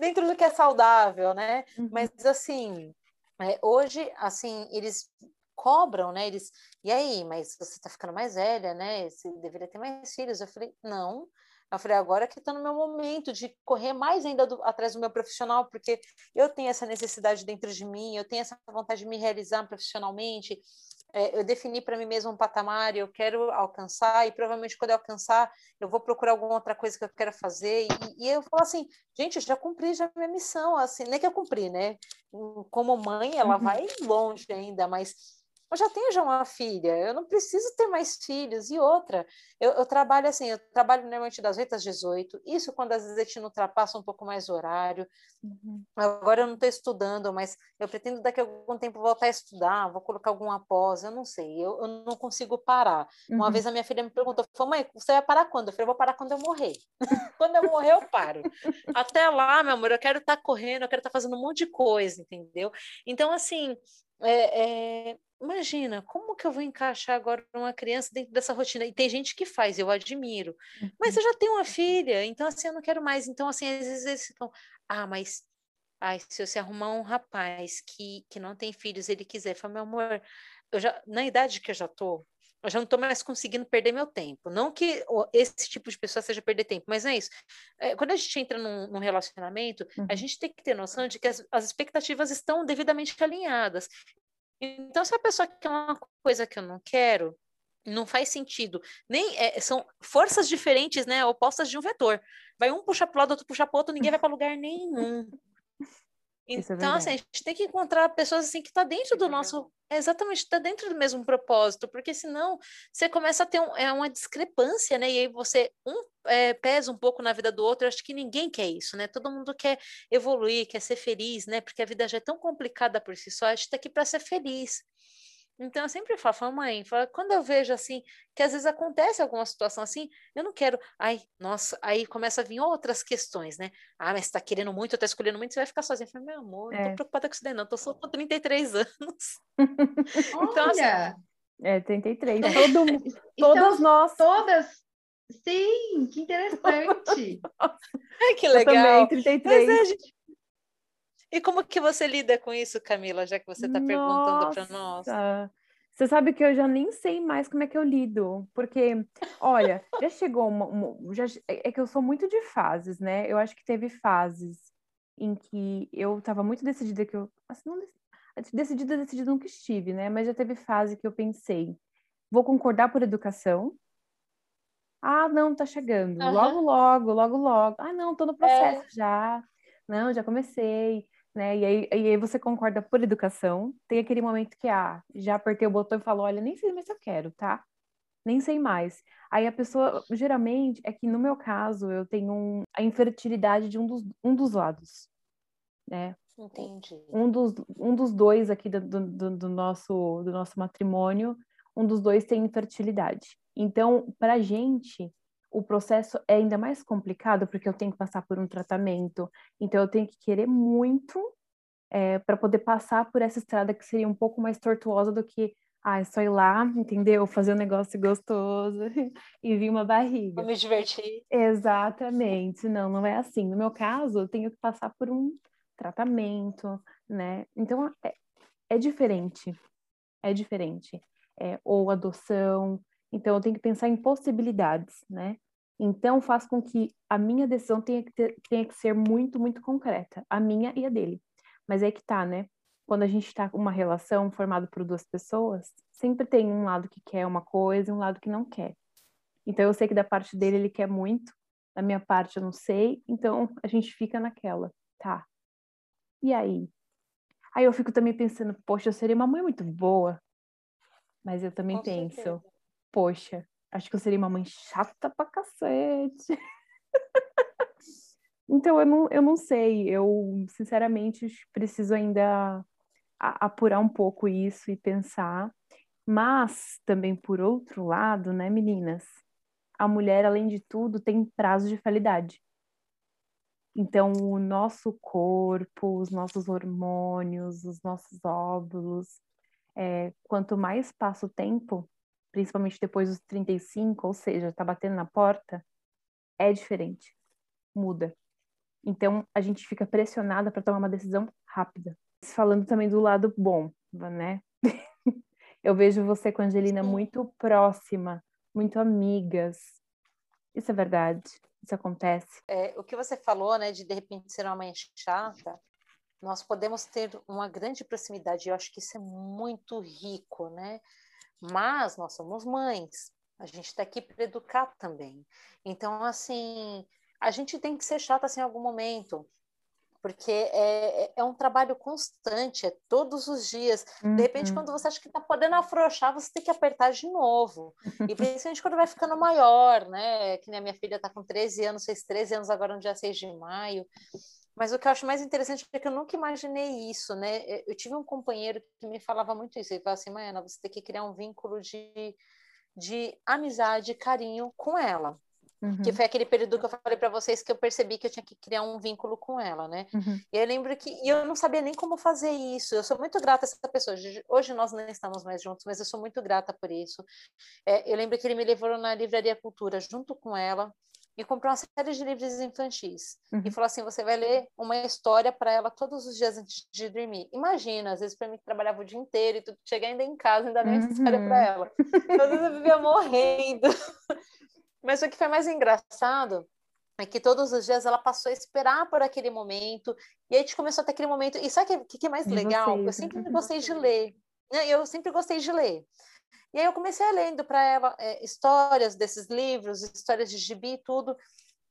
dentro do que é saudável, né? Uhum. Mas assim, é, hoje, assim, eles cobram, né? Eles, e aí, mas você tá ficando mais velha, né? Você deveria ter mais filhos. Eu falei, não, Eu falei, agora que está no meu momento de correr mais ainda do, atrás do meu profissional, porque eu tenho essa necessidade dentro de mim, eu tenho essa vontade de me realizar profissionalmente. É, eu defini para mim mesmo um patamar, eu quero alcançar, e provavelmente quando eu alcançar, eu vou procurar alguma outra coisa que eu quero fazer. E, e eu falo assim, gente, eu já cumpri já minha missão, assim, nem que eu cumpri, né? Como mãe, ela uhum. vai longe ainda, mas eu já tenho já uma filha, eu não preciso ter mais filhos. E outra, eu, eu trabalho assim, eu trabalho normalmente das 8 às 18, isso quando às vezes a gente não ultrapassa um pouco mais o horário. Uhum. Agora eu não estou estudando, mas eu pretendo daqui a algum tempo voltar a estudar, vou colocar alguma pós, eu não sei, eu, eu não consigo parar. Uhum. Uma vez a minha filha me perguntou, falou, mãe, você vai parar quando? Eu falei, eu vou parar quando eu morrer. quando eu morrer, eu paro. Até lá, meu amor, eu quero estar tá correndo, eu quero estar tá fazendo um monte de coisa, entendeu? Então, assim, é, é, imagina, como que eu vou encaixar agora uma criança dentro dessa rotina? E tem gente que faz, eu admiro. Uhum. Mas eu já tenho uma filha, então assim, eu não quero mais. Então, assim, às vezes eles ficam, ah, mas ai, se você arrumar um rapaz que, que não tem filhos, ele quiser, fala, meu amor, eu já, na idade que eu já tô, eu já não estou mais conseguindo perder meu tempo. Não que esse tipo de pessoa seja perder tempo, mas não é isso. É, quando a gente entra num, num relacionamento, uhum. a gente tem que ter noção de que as, as, expectativas estão devidamente alinhadas. Então, se a pessoa quer uma coisa que eu não quero, não faz sentido. Nem é, são forças diferentes, né, opostas de um vetor. Vai um puxar para o lado, outro puxar para o outro, ninguém vai para lugar nenhum. É então, é assim, a gente tem que encontrar pessoas assim que tá dentro do nosso, exatamente, está dentro do mesmo propósito, porque senão você começa a ter um, é uma discrepância, né? E aí você um é, pesa um pouco na vida do outro. Eu acho que ninguém quer isso, né? Todo mundo quer evoluir, quer ser feliz, né? Porque a vida já é tão complicada por si só. A gente está aqui para ser feliz. Então, eu sempre falo, falo, mãe, falo, quando eu vejo assim, que às vezes acontece alguma situação assim, eu não quero, ai, nossa, aí começa a vir outras questões, né? Ah, mas você tá querendo muito, tá escolhendo muito, você vai ficar sozinha. Eu falo, meu amor, é. não tô é. preocupada com isso daí, não, tô só com 33 anos. então, assim, Olha! Assim, é, 33. Todo, então, todas nós. Todas. Sim, que interessante. Ai, que legal. Eu também, 33. Mas, é, gente, e como que você lida com isso, Camila, já que você está perguntando para nós? Você sabe que eu já nem sei mais como é que eu lido, porque, olha, já chegou uma, uma já, é, é que eu sou muito de fases, né? Eu acho que teve fases em que eu estava muito decidida que eu, assim, não decidida, decidida nunca estive, né? Mas já teve fase que eu pensei, vou concordar por educação. Ah, não, tá chegando. Uhum. Logo, logo, logo, logo. Ah, não, tô no processo é. já. Não, já comecei né? E aí, e aí você concorda por educação. Tem aquele momento que, ah, já apertei o botão e falou, olha, nem sei mais se eu quero, tá? Nem sei mais. Aí a pessoa, geralmente, é que no meu caso, eu tenho um, a infertilidade de um dos, um dos lados, né? Entendi. Um dos, um dos dois aqui do, do, do nosso, do nosso matrimônio, um dos dois tem infertilidade. Então, pra gente, o processo é ainda mais complicado porque eu tenho que passar por um tratamento, então eu tenho que querer muito é, para poder passar por essa estrada que seria um pouco mais tortuosa do que ah, é só ir lá, entendeu? Fazer um negócio gostoso e vir uma barriga. Vou me divertir. Exatamente. Não, não é assim. No meu caso, eu tenho que passar por um tratamento, né? Então, é, é diferente. É diferente. É, ou adoção, então, eu tenho que pensar em possibilidades, né? Então, faz com que a minha decisão tenha que, ter, tenha que ser muito, muito concreta, a minha e a dele. Mas é que tá, né? Quando a gente está com uma relação formada por duas pessoas, sempre tem um lado que quer uma coisa e um lado que não quer. Então, eu sei que da parte dele ele quer muito, da minha parte eu não sei, então a gente fica naquela, tá? E aí? Aí eu fico também pensando, poxa, eu seria uma mãe muito boa. Mas eu também com penso, certeza poxa, acho que eu seria uma mãe chata pra cacete. então, eu não, eu não sei. Eu, sinceramente, preciso ainda apurar um pouco isso e pensar. Mas, também, por outro lado, né, meninas? A mulher, além de tudo, tem prazo de validade. Então, o nosso corpo, os nossos hormônios, os nossos óvulos, é, quanto mais passa o tempo, principalmente depois dos 35, ou seja, tá batendo na porta, é diferente, muda. Então a gente fica pressionada para tomar uma decisão rápida. Falando também do lado bom, né? Eu vejo você com a Angelina muito próxima, muito amigas. Isso é verdade. isso acontece. É, o que você falou, né, de de repente ser uma mãe chata, nós podemos ter uma grande proximidade, eu acho que isso é muito rico, né? Mas nós somos mães, a gente está aqui para educar também. Então, assim, a gente tem que ser chata assim, em algum momento porque é, é, é um trabalho constante, é todos os dias. Uhum. De repente, quando você acha que está podendo afrouxar, você tem que apertar de novo. E principalmente quando vai ficando maior, né? Que nem a minha filha está com 13 anos, fez 13 anos agora no dia 6 de maio. Mas o que eu acho mais interessante é que eu nunca imaginei isso, né? Eu tive um companheiro que me falava muito isso. Ele falava assim, Maiana, você tem que criar um vínculo de, de amizade, carinho com ela. Uhum. Que foi aquele período que eu falei para vocês que eu percebi que eu tinha que criar um vínculo com ela, né? Uhum. E eu lembro que e eu não sabia nem como fazer isso. Eu sou muito grata a essa pessoa. Hoje nós não estamos mais juntos, mas eu sou muito grata por isso. É, eu lembro que ele me levou na Livraria Cultura junto com ela e comprou uma série de livros infantis. Uhum. E falou assim: você vai ler uma história para ela todos os dias antes de dormir. Imagina, às vezes para mim que trabalhava o dia inteiro e tudo, chegar ainda em casa, ainda nem uhum. história para ela. Então, às vezes eu vivia morrendo. Mas o que foi mais engraçado é que todos os dias ela passou a esperar por aquele momento, e aí a gente começou a ter aquele momento. E sabe o que, que é mais legal? Vocês, eu sempre né? gostei de ler. Né? Eu sempre gostei de ler. E aí eu comecei a lendo para ela é, histórias desses livros, histórias de gibi e tudo.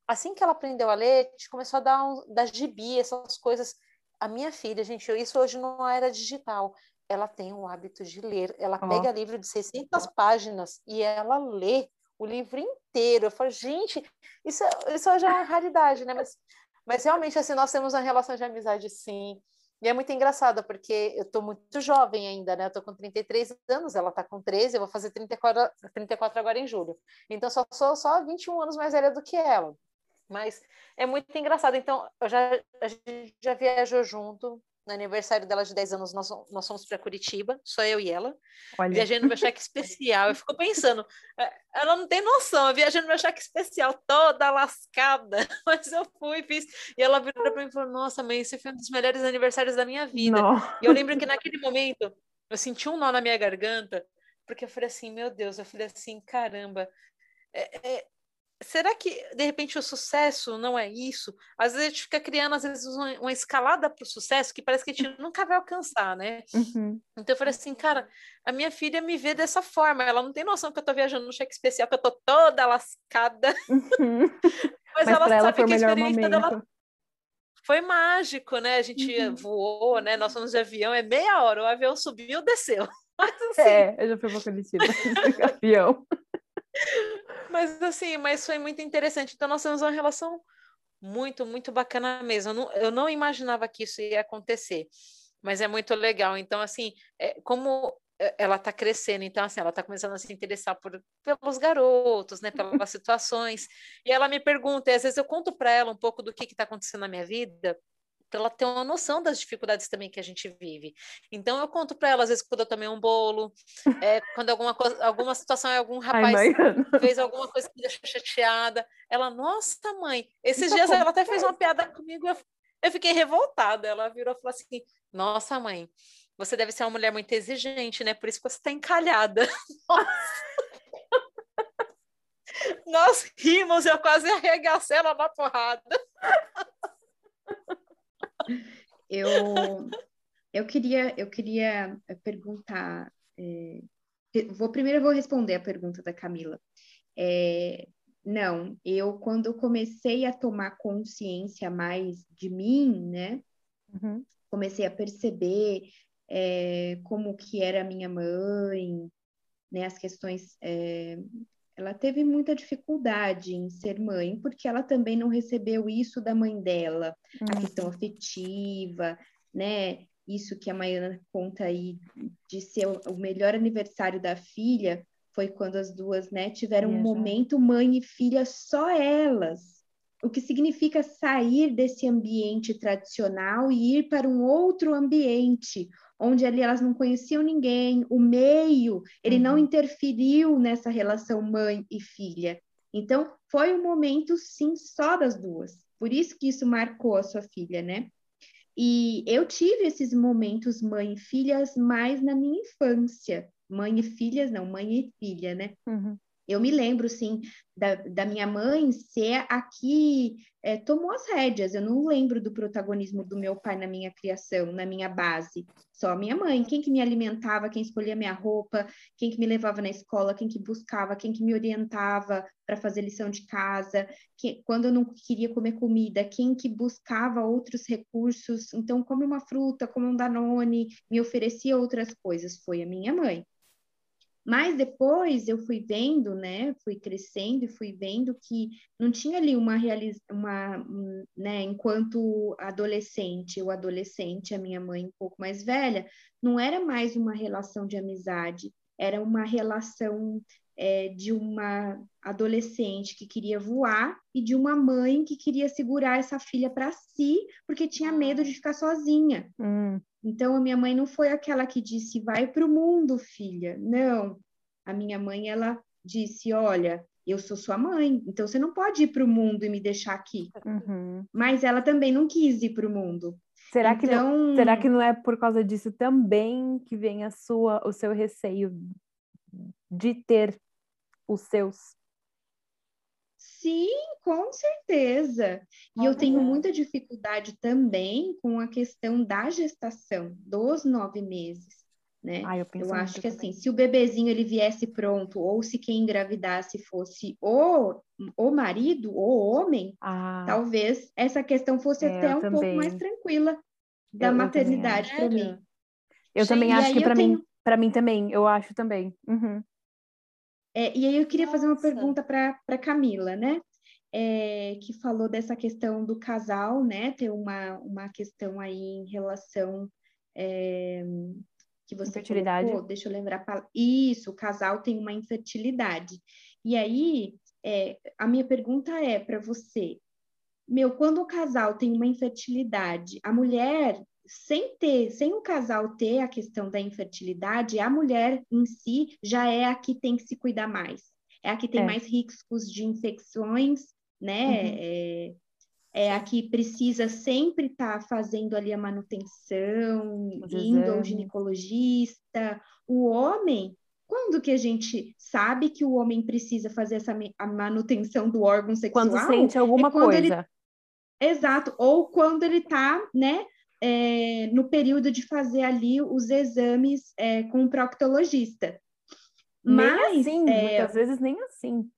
Assim que ela aprendeu a ler, a gente começou a dar, um, dar gibi, essas coisas. A minha filha, gente, isso hoje não era digital. Ela tem o hábito de ler. Ela pega livro de 600 páginas e ela lê o livro inteiro. Eu falo, gente, isso, isso já é uma raridade, né? Mas, mas realmente, assim, nós temos uma relação de amizade, sim. E é muito engraçado, porque eu estou muito jovem ainda, né? Eu estou com 33 anos, ela está com 13, eu vou fazer 34, 34 agora em julho. Então, só sou só 21 anos mais velha do que ela. Mas é muito engraçado. Então, eu já, a gente já viajou junto, no aniversário dela de 10 anos, nós, nós fomos para Curitiba, só eu e ela. Olha. Viajei no meu cheque especial. Eu fico pensando, é, ela não tem noção, eu viajei no meu cheque especial, toda lascada. Mas eu fui, fiz. E ela virou para mim e falou: Nossa, mãe, esse foi um dos melhores aniversários da minha vida. Não. E eu lembro que naquele momento eu senti um nó na minha garganta, porque eu falei assim: Meu Deus, eu falei assim: caramba. É, é, será que de repente o sucesso não é isso? Às vezes a gente fica criando às vezes uma, uma escalada para o sucesso que parece que a gente nunca vai alcançar, né? Uhum. Então eu falei assim, cara, a minha filha me vê dessa forma, ela não tem noção que eu estou viajando no cheque especial, que eu estou toda lascada. Uhum. Mas, Mas ela sabe que a experiência momento. dela foi mágico, né? A gente uhum. voou, né? Nós fomos de avião, é meia hora, o avião subiu, desceu. Mas, assim... É, eu já fui para Curitiba, avião. Mas assim, mas foi muito interessante. Então nós temos uma relação muito, muito bacana mesmo. Eu não, eu não imaginava que isso ia acontecer, mas é muito legal. Então, assim, é, como é, ela está crescendo, então assim, ela está começando a se interessar por, pelos garotos, né, pelas situações. E ela me pergunta, e às vezes eu conto para ela um pouco do que está acontecendo na minha vida, para ela ter uma noção das dificuldades também que a gente vive. Então eu conto para ela às vezes quando eu tomei um bolo, é, quando alguma coisa, alguma situação, algum rapaz Ai, fez alguma coisa que me deixou chateada, ela, nossa mãe, esses dias ela até fez uma piada comigo, eu, eu fiquei revoltada. Ela virou e falou assim: Nossa mãe, você deve ser uma mulher muito exigente, né? Por isso que você está encalhada. Nós rimos, eu quase arregacei ela na porrada. Eu, eu queria, eu queria perguntar. É, vou primeiro eu vou responder a pergunta da Camila. É, não, eu quando comecei a tomar consciência mais de mim, né? Uhum. Comecei a perceber é, como que era a minha mãe, né? As questões é, ela teve muita dificuldade em ser mãe, porque ela também não recebeu isso da mãe dela, uhum. a questão afetiva, né? Isso que a Maiana conta aí de ser o melhor aniversário da filha foi quando as duas, né, tiveram um momento mãe e filha só elas. O que significa sair desse ambiente tradicional e ir para um outro ambiente, onde ali elas não conheciam ninguém, o meio, ele uhum. não interferiu nessa relação mãe e filha. Então, foi um momento, sim, só das duas. Por isso que isso marcou a sua filha, né? E eu tive esses momentos mãe e filhas mais na minha infância. Mãe e filhas, não, mãe e filha, né? Uhum. Eu me lembro, sim, da, da minha mãe ser a que é, tomou as rédeas. Eu não lembro do protagonismo do meu pai na minha criação, na minha base. Só a minha mãe. Quem que me alimentava, quem escolhia minha roupa, quem que me levava na escola, quem que buscava, quem que me orientava para fazer lição de casa, que, quando eu não queria comer comida, quem que buscava outros recursos. Então, come uma fruta, come um danone, me oferecia outras coisas. Foi a minha mãe. Mas depois eu fui vendo, né, fui crescendo e fui vendo que não tinha ali uma realização, uma, né, enquanto adolescente, o adolescente, a minha mãe um pouco mais velha, não era mais uma relação de amizade, era uma relação é, de uma adolescente que queria voar e de uma mãe que queria segurar essa filha para si, porque tinha medo de ficar sozinha. Hum. Então, a minha mãe não foi aquela que disse, vai para o mundo, filha. Não. A minha mãe, ela disse, olha, eu sou sua mãe, então você não pode ir para o mundo e me deixar aqui. Uhum. Mas ela também não quis ir para o mundo. Será, então... que não, será que não é por causa disso também que vem a sua, o seu receio de ter os seus Sim, com certeza. E eu tenho muita dificuldade também com a questão da gestação, dos nove meses, né? Ah, eu, eu acho que também. assim, se o bebezinho ele viesse pronto, ou se quem engravidasse fosse o, o marido, o homem, ah, talvez essa questão fosse é, até um também. pouco mais tranquila da eu, maternidade para mim. Eu Sim, também acho que para tenho... mim, para mim também, eu acho também. Uhum. É, e aí eu queria Nossa. fazer uma pergunta para Camila, né? É, que falou dessa questão do casal, né? Ter uma, uma questão aí em relação é, que você Infertilidade. colocou, deixa eu lembrar. Isso, o casal tem uma infertilidade. E aí, é, a minha pergunta é para você, meu, quando o casal tem uma infertilidade, a mulher sem ter, sem o casal ter a questão da infertilidade, a mulher em si já é a que tem que se cuidar mais. É a que tem É. mais riscos de infecções, né? Uhum. É, é a que precisa sempre estar fazendo ali a manutenção, Os indo ao ginecologista. O homem, quando que a gente sabe que o homem precisa fazer essa a manutenção do órgão sexual? Quando sente alguma quando ele coisa. Exato, ou quando ele está, né, é, no período de fazer ali os exames é, com o proctologista. Mas, nem assim, é, muitas vezes nem assim.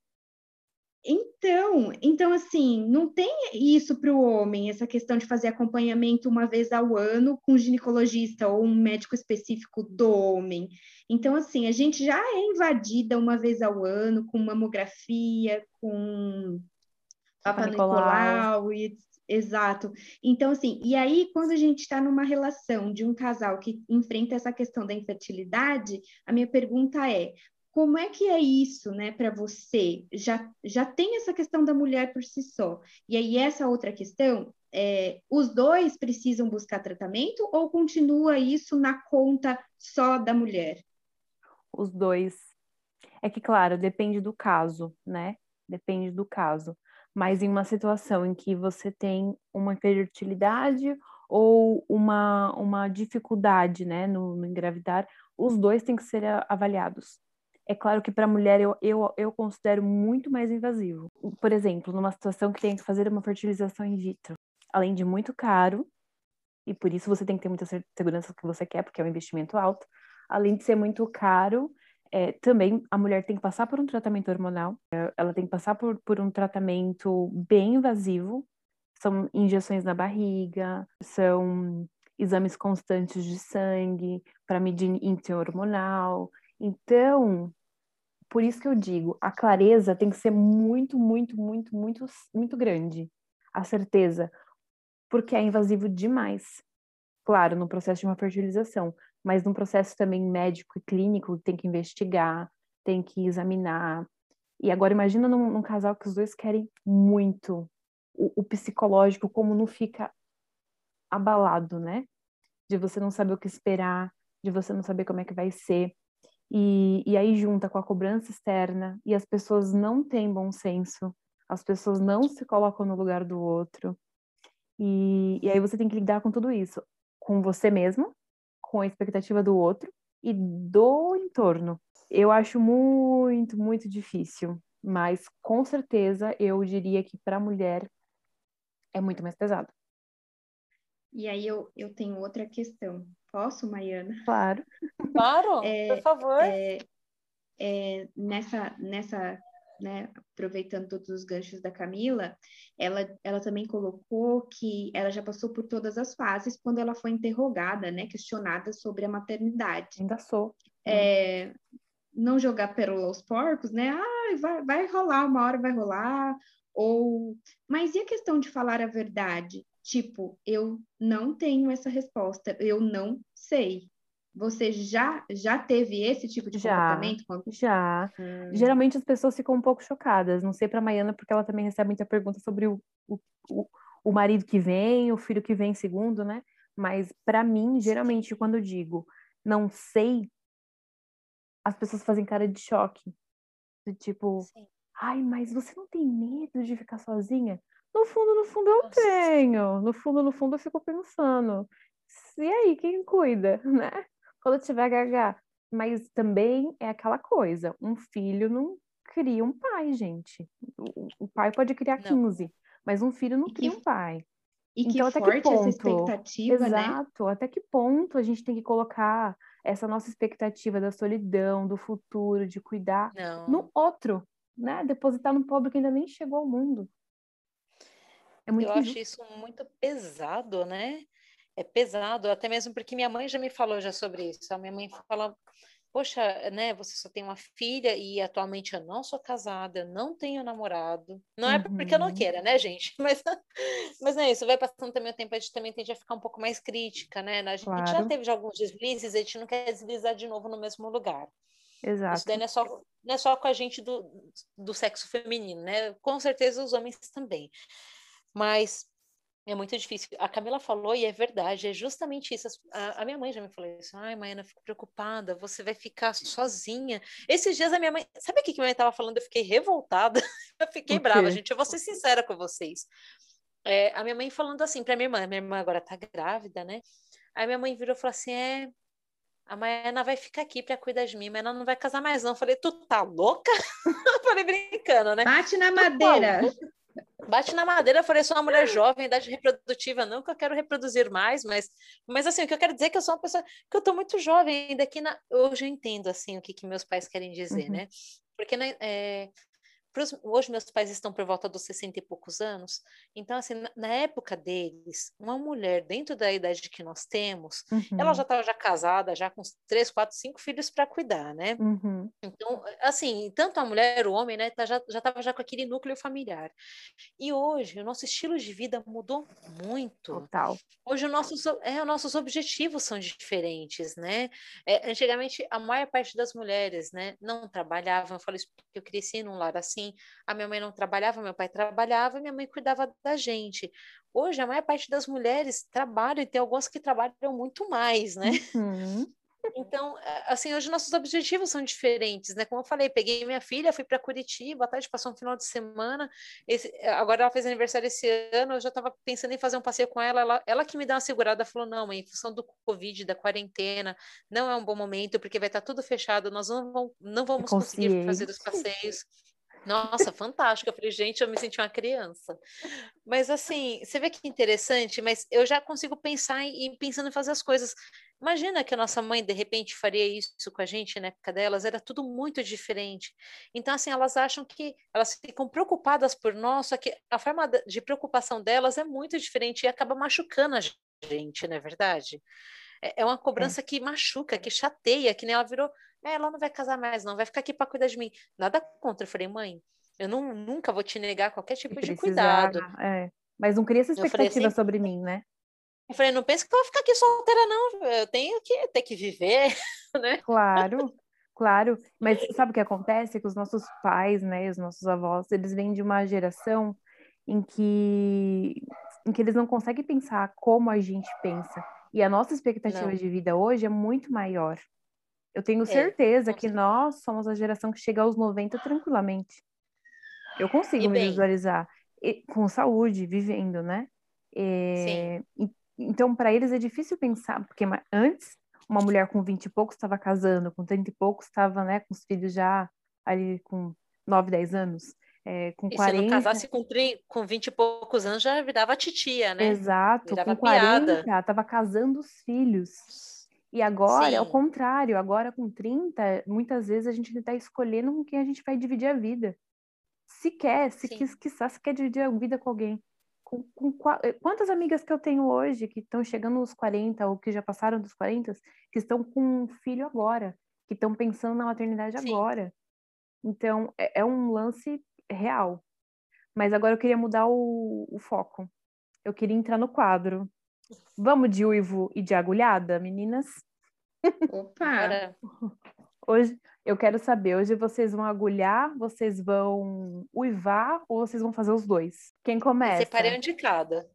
então, então assim, não tem isso para o homem, essa questão de fazer acompanhamento uma vez ao ano com um ginecologista ou um médico específico do homem. Então, assim, a gente já é invadida uma vez ao ano com mamografia, com Papa Nicolau. Nicolau, e, exato. Então, assim, e aí, quando a gente está numa relação de um casal que enfrenta essa questão da infertilidade, a minha pergunta é: como é que é isso, né, para você? Já, já tem essa questão da mulher por si só. E aí, essa outra questão, é, os dois precisam buscar tratamento ou continua isso na conta só da mulher? Os dois. É que, claro, depende do caso, né? Depende do caso. Mas em uma situação em que você tem uma infertilidade ou uma, uma dificuldade, né, no, no engravidar, os dois têm que ser avaliados. É claro que para a mulher eu, eu, eu considero muito mais invasivo. Por exemplo, numa situação que tem que fazer uma fertilização in vitro, além de muito caro, e por isso você tem que ter muita segurança que você quer, porque é um investimento alto, além de ser muito caro, é, também a mulher tem que passar por um tratamento hormonal, é, ela tem que passar por, por um tratamento bem invasivo, são injeções na barriga, são exames constantes de sangue para medir índice hormonal. Então, por isso que eu digo, a clareza tem que ser muito, muito, muito, muito, muito grande. A certeza, porque é invasivo demais. Claro, no processo de uma fertilização, mas num processo também médico e clínico, tem que investigar, tem que examinar. E agora imagina num, num casal que os dois querem muito o, o psicológico, como não fica abalado, né? De você não saber o que esperar, de você não saber como é que vai ser. E, e aí junta com a cobrança externa, e as pessoas não têm bom senso, as pessoas não se colocam no lugar do outro. E, e aí você tem que lidar com tudo isso, com você mesmo, com a expectativa do outro e do entorno. Eu acho muito, muito difícil, mas com certeza eu diria que para a mulher é muito mais pesado. E aí eu, eu tenho outra questão. Posso, Maiana? Claro. Claro, é, por favor. É, é, nessa, nessa né, aproveitando todos os ganchos da Camila, ela, ela também colocou que ela já passou por todas as fases quando ela foi interrogada, né, questionada sobre a maternidade. Ainda sou. É, não jogar pérola aos porcos, né? Ah, vai, vai rolar, uma hora vai rolar. Ou, mas e a questão de falar a verdade? Tipo, eu não tenho essa resposta, eu não sei. Você já já teve esse tipo de já, comportamento? Já. Hum. Geralmente as pessoas ficam um pouco chocadas. Não sei para a Maiana, porque ela também recebe muita pergunta sobre o, o, o, o marido que vem, o filho que vem segundo, né? Mas para mim, geralmente, quando eu digo não sei, as pessoas fazem cara de choque. De tipo, Sim. ai, mas você não tem medo de ficar sozinha? No fundo, no fundo eu Nossa. tenho. No fundo, no fundo eu fico pensando. E aí, quem cuida, né? Quando tiver gaga. Mas também é aquela coisa, um filho não cria um pai, gente. O, o pai pode criar não. 15, mas um filho não e cria que, um pai. E então, que até forte que ponto, essa expectativa, né? Exato, né? até que ponto a gente tem que colocar essa nossa expectativa da solidão, do futuro, de cuidar não. no outro, né? Depositar no pobre que ainda nem chegou ao mundo. É muito Eu acho isso muito pesado, né? É pesado, até mesmo porque minha mãe já me falou já sobre isso. A minha mãe fala, poxa, né, você só tem uma filha e atualmente eu não sou casada, eu não tenho namorado. Não é porque eu não uhum. queira, né, gente? Mas, mas não é isso, vai passando também o tempo, a gente também tende a ficar um pouco mais crítica, né? A gente claro. já teve já alguns deslizes, a gente não quer deslizar de novo no mesmo lugar. Exato. Isso daí não é só, não é só com a gente do, do sexo feminino, né? Com certeza os homens também. Mas é muito difícil. A Camila falou, e é verdade, é justamente isso. A, a minha mãe já me falou isso. Ai, eu fico preocupada, você vai ficar sozinha. Esses dias a minha mãe. Sabe o que, que minha mãe estava falando? Eu fiquei revoltada. eu fiquei brava, gente. Eu vou ser sincera com vocês. É, a minha mãe falando assim para minha irmã, minha irmã agora tá grávida, né? Aí minha mãe virou e falou assim: é, a Maiana vai ficar aqui para cuidar de mim, mas ela não vai casar mais, não. Eu falei, tu tá louca? falei brincando, né? Bate na madeira. Bate na madeira, eu falei, sou uma mulher jovem, idade reprodutiva, não que eu quero reproduzir mais, mas, mas assim, o que eu quero dizer é que eu sou uma pessoa que eu tô muito jovem ainda aqui na, hoje eu entendo assim o que, que meus pais querem dizer, uhum. né? Porque né, é, Pros, hoje meus pais estão por volta dos 60 e poucos anos, então assim, na, na época deles, uma mulher dentro da idade que nós temos, uhum. ela já estava já casada, já com três, quatro, cinco filhos para cuidar, né? Uhum. Então, assim, tanto a mulher, o homem, né, tá, já já estava já com aquele núcleo familiar. E hoje o nosso estilo de vida mudou muito. Total. Hoje o nossos, é, os nossos objetivos são diferentes, né? É, antigamente a maior parte das mulheres, né, não trabalhavam. Eu falo isso porque eu cresci num lar assim assim, a minha mãe não trabalhava, meu pai trabalhava, minha mãe cuidava da gente. Hoje, a maior parte das mulheres trabalham e tem algumas que trabalham muito mais, né? Uhum. Então, assim, hoje nossos objetivos são diferentes, né? Como eu falei, peguei minha filha, fui para Curitiba, à tarde passou um final de semana. Esse, agora ela fez aniversário esse ano, eu já estava pensando em fazer um passeio com ela, ela. Ela que me dá uma segurada, falou: não, mãe, em função do Covid, da quarentena, não é um bom momento, porque vai estar tá tudo fechado, nós não, vamos, não vamos conseguir fazer os passeios. Nossa, fantástico. Eu falei, gente, eu me senti uma criança. Mas assim, você vê que interessante, mas eu já consigo pensar e pensando em fazer as coisas. Imagina que a nossa mãe, de repente, faria isso com a gente na época delas, era tudo muito diferente. Então, assim, elas acham que elas ficam preocupadas por nós, só que a forma de preocupação delas é muito diferente e acaba machucando a gente, não é verdade? É, é uma é. cobrança é. que machuca, que chateia, que nem ela virou é, ela não vai casar mais, não, vai ficar aqui para cuidar de mim. Nada contra. Eu falei, mãe, eu não, nunca vou te negar qualquer tipo de cuidado. É. Mas não cria essa expectativa falei, assim, sobre mim, né? Eu falei, não pensa que eu vou ficar aqui solteira, não. Eu tenho que ter que viver, né? Claro, claro. Mas sabe o que acontece? Que os nossos pais, né, os nossos avós, eles vêm de uma geração em que, em que eles não conseguem pensar como a gente pensa. E a nossa expectativa não. de vida hoje é muito maior. Eu tenho é, certeza é, que nós somos a geração que chega aos 90 tranquilamente. Eu consigo e me visualizar e, com saúde, vivendo, né? É, e, então, para eles é difícil pensar, porque antes uma mulher com 20 e poucos estava casando, com 30 e poucos estava, né, com os filhos já ali com 9, 10 anos. É, com e 40... se não casasse com, 30, com 20 e poucos anos, já virava titia, né? Exato, virava com 40, estava casando os filhos. E agora Sim. é o contrário, agora com 30, muitas vezes a gente está escolhendo com quem a gente vai dividir a vida. Se quer, se quis, quiçá, se quer dividir a vida com alguém. Com, com, eh, quantas amigas que eu tenho hoje que estão chegando nos 40 ou que já passaram dos 40, que estão com um filho agora, que estão pensando na maternidade Sim. agora. Então, é, é, um lance real. Mas agora eu queria mudar o, o foco. Eu queria entrar no quadro. Vamos de uivo e de agulhada, meninas? Opa! Hoje eu quero saber, hoje vocês vão agulhar, vocês vão uivar ou vocês vão fazer os dois? Quem começa? Separei um de cada.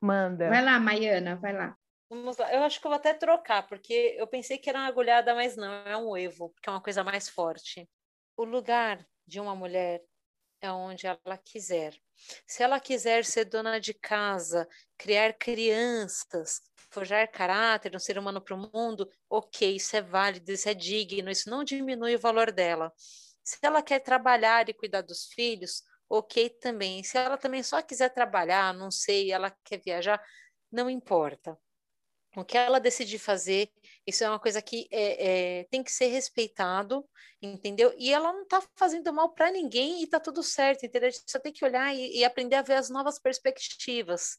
Manda. Vai lá, Maiana, vai lá. Vamos lá. Eu acho que eu vou até trocar, porque eu pensei que era uma agulhada, mas não, é um uivo, porque é uma coisa mais forte. O lugar de uma mulher é onde ela quiser. Se ela quiser ser dona de casa, criar crianças, forjar caráter, um ser humano para o mundo, ok, isso é válido, isso é digno, isso não diminui o valor dela. Se ela quer trabalhar e cuidar dos filhos, ok também. Se ela também só quiser trabalhar, não sei, ela quer viajar, não importa. O que ela decidir fazer, isso é uma coisa que é, é, tem que ser respeitado, entendeu? E ela não está fazendo mal para ninguém e está tudo certo, entendeu? A gente só tem que olhar e, e aprender a ver as novas perspectivas.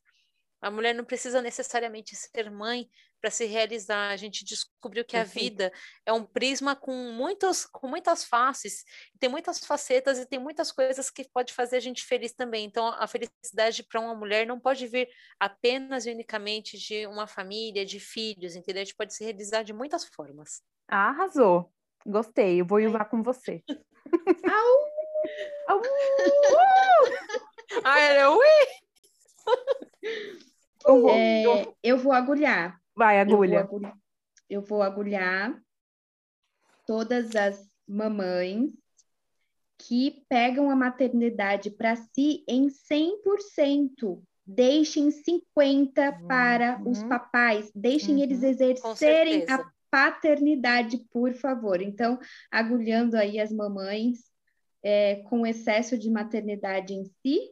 A mulher não precisa necessariamente ser mãe para se realizar. A gente descobriu que Perfeito. a vida é um prisma com muitas, com muitas faces, tem muitas facetas e tem muitas coisas que pode fazer a gente feliz também. Então, a felicidade para uma mulher não pode vir apenas e unicamente de uma família, de filhos, entendeu? A gente pode se realizar de muitas formas. Ah, arrasou. Gostei. Eu vou ir com você. Au! Au! Ah, era ui! É, eu vou agulhar. Vai, agulha. Eu vou agulhar, eu vou agulhar todas as mamães que pegam a maternidade para si em 100%. Deixem 50 para uhum. os papais, deixem uhum. eles exercerem a paternidade, por favor. Então, agulhando aí as mamães é, com excesso de maternidade em si,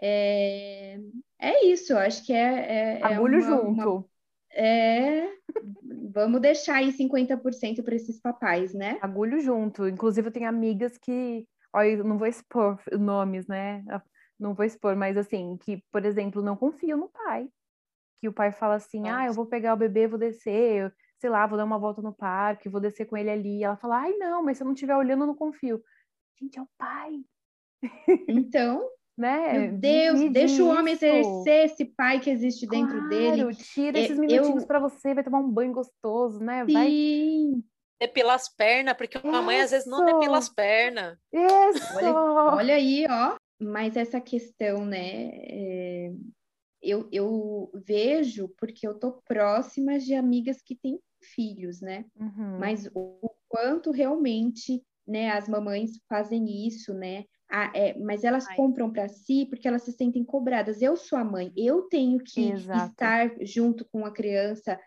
é, é isso, eu acho que é. é, é Agulho uma, junto. Uma, é. Vamos deixar aí 50% para esses papais, né? Agulho junto. Inclusive, eu tenho amigas que. Olha, eu não vou expor nomes, né? Não vou expor, mas assim, que, por exemplo, não confiam no pai. Que o pai fala assim: Nossa. ah, eu vou pegar o bebê, vou descer, sei lá, vou dar uma volta no parque, vou descer com ele ali. E ela fala: ai, não, mas se eu não estiver olhando, eu não confio. Gente, é o pai. Então, né? Meu Deus, deixa o homem exercer esse pai que existe claro, dentro dele. Tira esses minutinhos eu... para você, vai tomar um banho gostoso, né? Vai. Sim. Depilar as pernas, porque a mãe às vezes não depila as pernas. Isso! Olha, olha aí, ó. Mas essa questão, né? É... Eu, eu vejo porque eu tô próxima de amigas que têm filhos, né? Uhum. Mas o, o quanto realmente né, as mamães fazem isso, né? Ah, é, mas elas Ai. compram para si porque elas se sentem cobradas. Eu sou a mãe, eu tenho que Exato. estar junto com a criança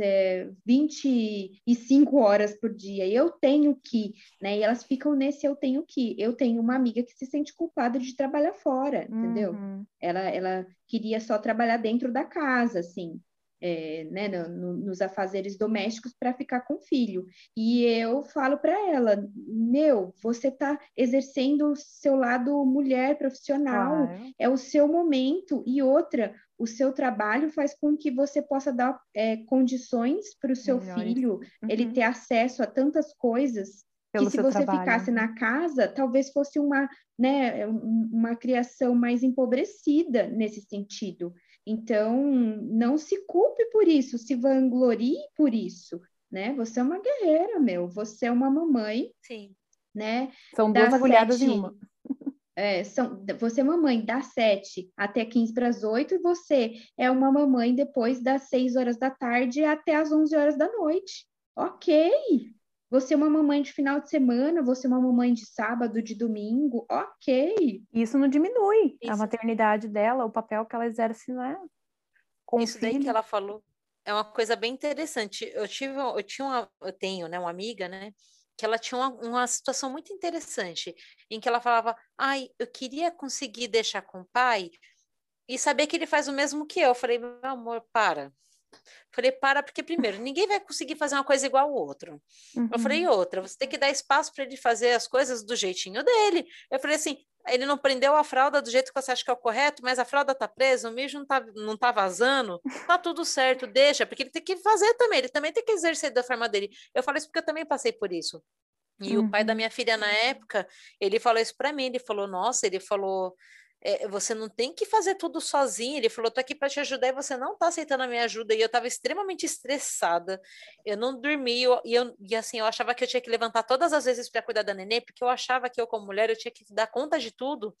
é, 25 horas por dia, eu tenho que, né? E elas ficam nesse eu tenho que. Eu tenho uma amiga que se sente culpada de trabalhar fora, uhum. entendeu? Ela, ela queria só trabalhar dentro da casa, assim é, né, no, nos afazeres domésticos para ficar com o filho. E eu falo para ela, meu, você está exercendo o seu lado mulher profissional, claro. é o seu momento. E outra, o seu trabalho faz com que você possa dar é, condições para o seu Melhor. filho, uhum. ele ter acesso a tantas coisas que se você trabalho. ficasse na casa, talvez fosse uma, né, uma criação mais empobrecida nesse sentido. Então, não se culpe por isso, se vanglorie por isso, né? Você é uma guerreira, meu, você é uma mamãe, Sim. né? São duas agulhadas em uma. É, são, você é mamãe das 7 até 15 para as 8 e você é uma mamãe depois das 6 horas da tarde até as 11 horas da noite. Ok, você é uma mamãe de final de semana, você é uma mamãe de sábado, de domingo, ok. Isso não diminui Isso. a maternidade dela, o papel que ela exerce, né? Com Isso daí que ela falou é uma coisa bem interessante. Eu tive, eu tinha uma, eu tenho, né, uma amiga, né, que ela tinha uma, uma situação muito interessante, em que ela falava, ai, eu queria conseguir deixar com o pai e saber que ele faz o mesmo que eu. Eu falei, meu amor, para. Falei, para, porque primeiro, ninguém vai conseguir fazer uma coisa igual ao outro. Uhum. Eu falei, uhum. outra, você tem que dar espaço para ele fazer as coisas do jeitinho dele. Eu falei assim, ele não prendeu a fralda do jeito que você acha que é o correto, mas a fralda tá presa, o mijo não tá, não tá vazando, tá tudo certo, deixa, porque ele tem que fazer também, ele também tem que exercer da forma dele. Eu falei isso porque eu também passei por isso. E uhum. o pai da uhum. minha filha, na época, ele falou isso para mim, ele falou, nossa, ele falou, é, você não tem que fazer tudo sozinho. Ele falou: tô aqui para te ajudar e você não tá aceitando a minha ajuda. E eu estava extremamente estressada. Eu não dormi eu, e, eu, e assim, eu achava que eu tinha que levantar todas as vezes para cuidar da neném, porque eu achava que eu, como mulher, eu tinha que dar conta de tudo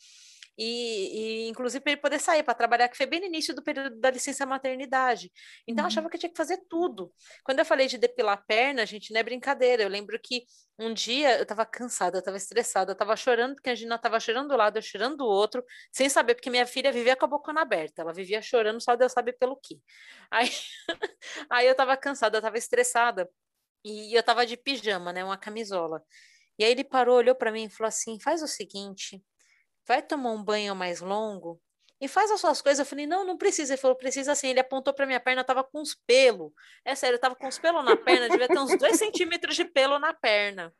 e, e inclusive para ele poder sair para trabalhar, que foi bem no início do período da licença maternidade. Então, uhum. eu achava que eu tinha que fazer tudo. Quando eu falei de depilar a perna, gente, não é brincadeira. Eu lembro que um dia eu estava cansada, eu estava estressada, eu estava chorando, porque a Gina estava chorando do lado, eu chorando do outro, sem saber, porque minha filha vivia com a boca aberta, ela vivia chorando, só Deus sabe pelo quê. Aí, aí eu estava cansada, eu estava estressada, e eu estava de pijama, né, uma camisola. E aí ele parou, olhou para mim e falou assim: faz o seguinte, vai tomar um banho mais longo e faz as suas coisas. Eu falei, não, não precisa. Ele falou, precisa assim. Ele apontou para minha perna, tava com os pelos. É sério, eu tava com os pelos na perna, devia ter uns dois centímetros de pelo na perna.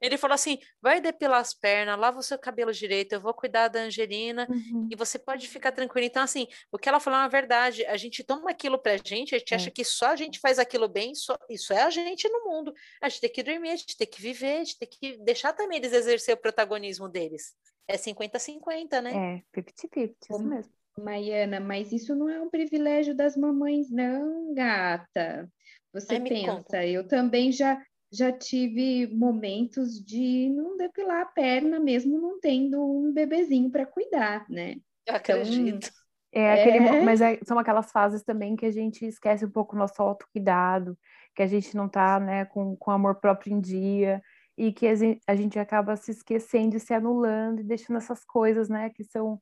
Ele falou assim: vai depilar as pernas, lava o seu cabelo direito, eu vou cuidar da Angelina uhum. e você pode ficar tranquila. Então, assim, o que ela falou é uma verdade. A gente toma aquilo pra gente, a gente é. acha que só a gente faz aquilo bem, só, isso é a gente no mundo. A gente tem que dormir, a gente tem que viver, a gente tem que deixar também eles exercer o protagonismo deles. É 50-50, né? É, 50-50, isso mesmo. Maiana, mas isso não é um privilégio das mamães, não, gata. Você Ai, pensa, eu também já já tive momentos de não depilar a perna, mesmo não tendo um bebezinho para cuidar, né? Eu então, acredito. é, aquele, é... mas é, são aquelas fases também que a gente esquece um pouco o nosso autocuidado, que a gente não tá, né, com, com amor próprio em dia, e que a gente acaba se esquecendo e se anulando e deixando essas coisas, né, que são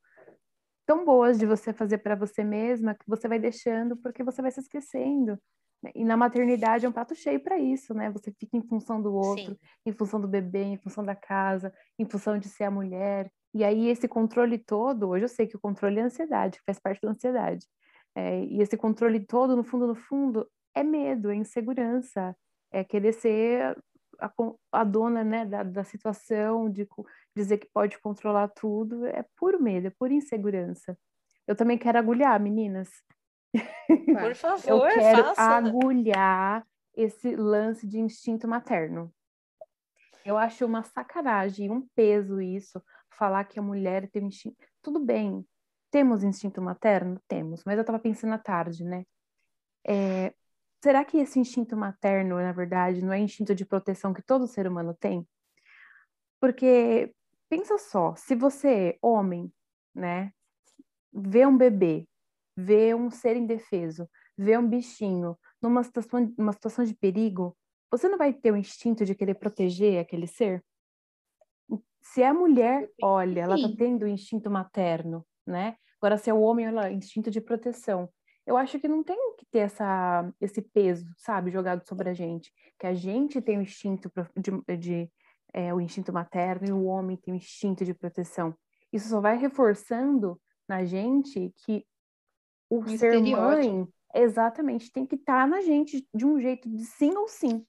tão boas de você fazer para você mesma, que você vai deixando porque você vai se esquecendo. E na maternidade é um prato cheio para isso, né? Você fica em função do outro, Sim. em função do bebê, em função da casa, em função de ser a mulher. E aí esse controle todo, hoje eu sei que o controle é ansiedade, faz parte da ansiedade. É, e esse controle todo, no fundo, no fundo, é medo, é insegurança, é querer ser a, a dona né, da, da situação, de dizer que pode controlar tudo, é puro medo, é pura insegurança. Eu também quero agulhar, meninas. Por favor, Eu quero faça. agulhar esse lance de instinto materno. Eu acho uma sacanagem, um peso isso, falar que a mulher tem instinto. Tudo bem, temos instinto materno? Temos, mas eu estava pensando à tarde, né? É, Será que esse instinto materno, na verdade, não é instinto de proteção que todo ser humano tem? Porque pensa só, se você, homem, né, vê um bebê, vê um ser indefeso, vê um bichinho numa situação, numa situação de perigo, você não vai ter o instinto de querer proteger aquele ser? Se é a mulher, olha, ela está tendo o instinto materno, né? Agora, se é o homem, ela instinto de proteção eu acho que não tem que ter essa, esse peso, sabe, jogado sobre a gente. Que a gente tem o instinto de, de é, o instinto materno e o homem tem o instinto de proteção. Isso só vai reforçando na gente que o um ser mãe, exatamente, tem que estar tá na gente de um jeito de sim ou sim.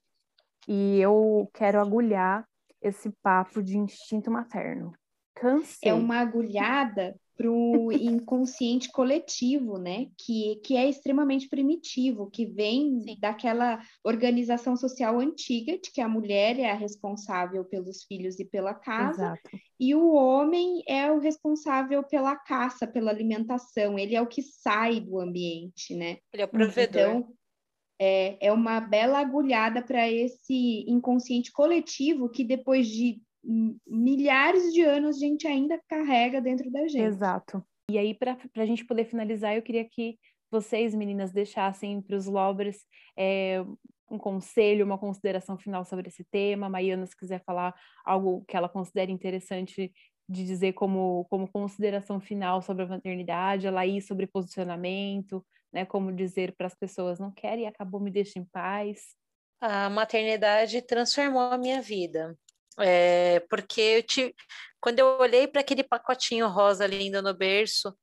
E eu quero agulhar esse papo de instinto materno. Cansei. É uma agulhada para o inconsciente coletivo, né? Que, que é extremamente primitivo, que vem Sim. daquela organização social antiga de que a mulher é a responsável pelos filhos e pela casa, Exato. e o homem é o responsável pela caça, pela alimentação, ele é o que sai do ambiente, né? Ele é o provedor. Então, é, é uma bela agulhada para esse inconsciente coletivo que depois de milhares de anos a gente ainda carrega dentro da gente. Exato. E aí, para a gente poder finalizar, eu queria que vocês, meninas, deixassem para os Lobres é, um conselho, uma consideração final sobre esse tema. A Maiana, se quiser falar algo que ela considere interessante de dizer como, como consideração final sobre a maternidade, a Laís sobre posicionamento, né? Como dizer para as pessoas, não quero e acabou, me deixa em paz. A maternidade transformou a minha vida. É, porque eu te, quando eu olhei para aquele pacotinho rosa lindo no berço,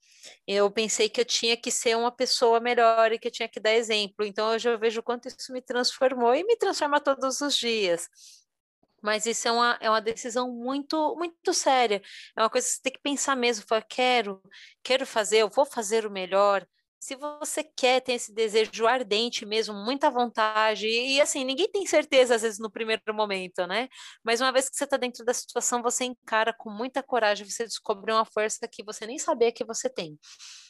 eu pensei que eu tinha que ser uma pessoa melhor e que eu tinha que dar exemplo. Então hoje eu vejo o quanto isso me transformou e me transforma todos os dias. Mas isso é uma, é uma decisão muito muito séria. É uma coisa que você tem que pensar mesmo. Quero, quero fazer, eu vou fazer o melhor se você quer, tem esse desejo ardente mesmo, muita vontade, e, assim, ninguém tem certeza às vezes no primeiro momento, né? Mas uma vez que você está dentro da situação, você encara com muita coragem, você descobre uma força que você nem sabia que você tem.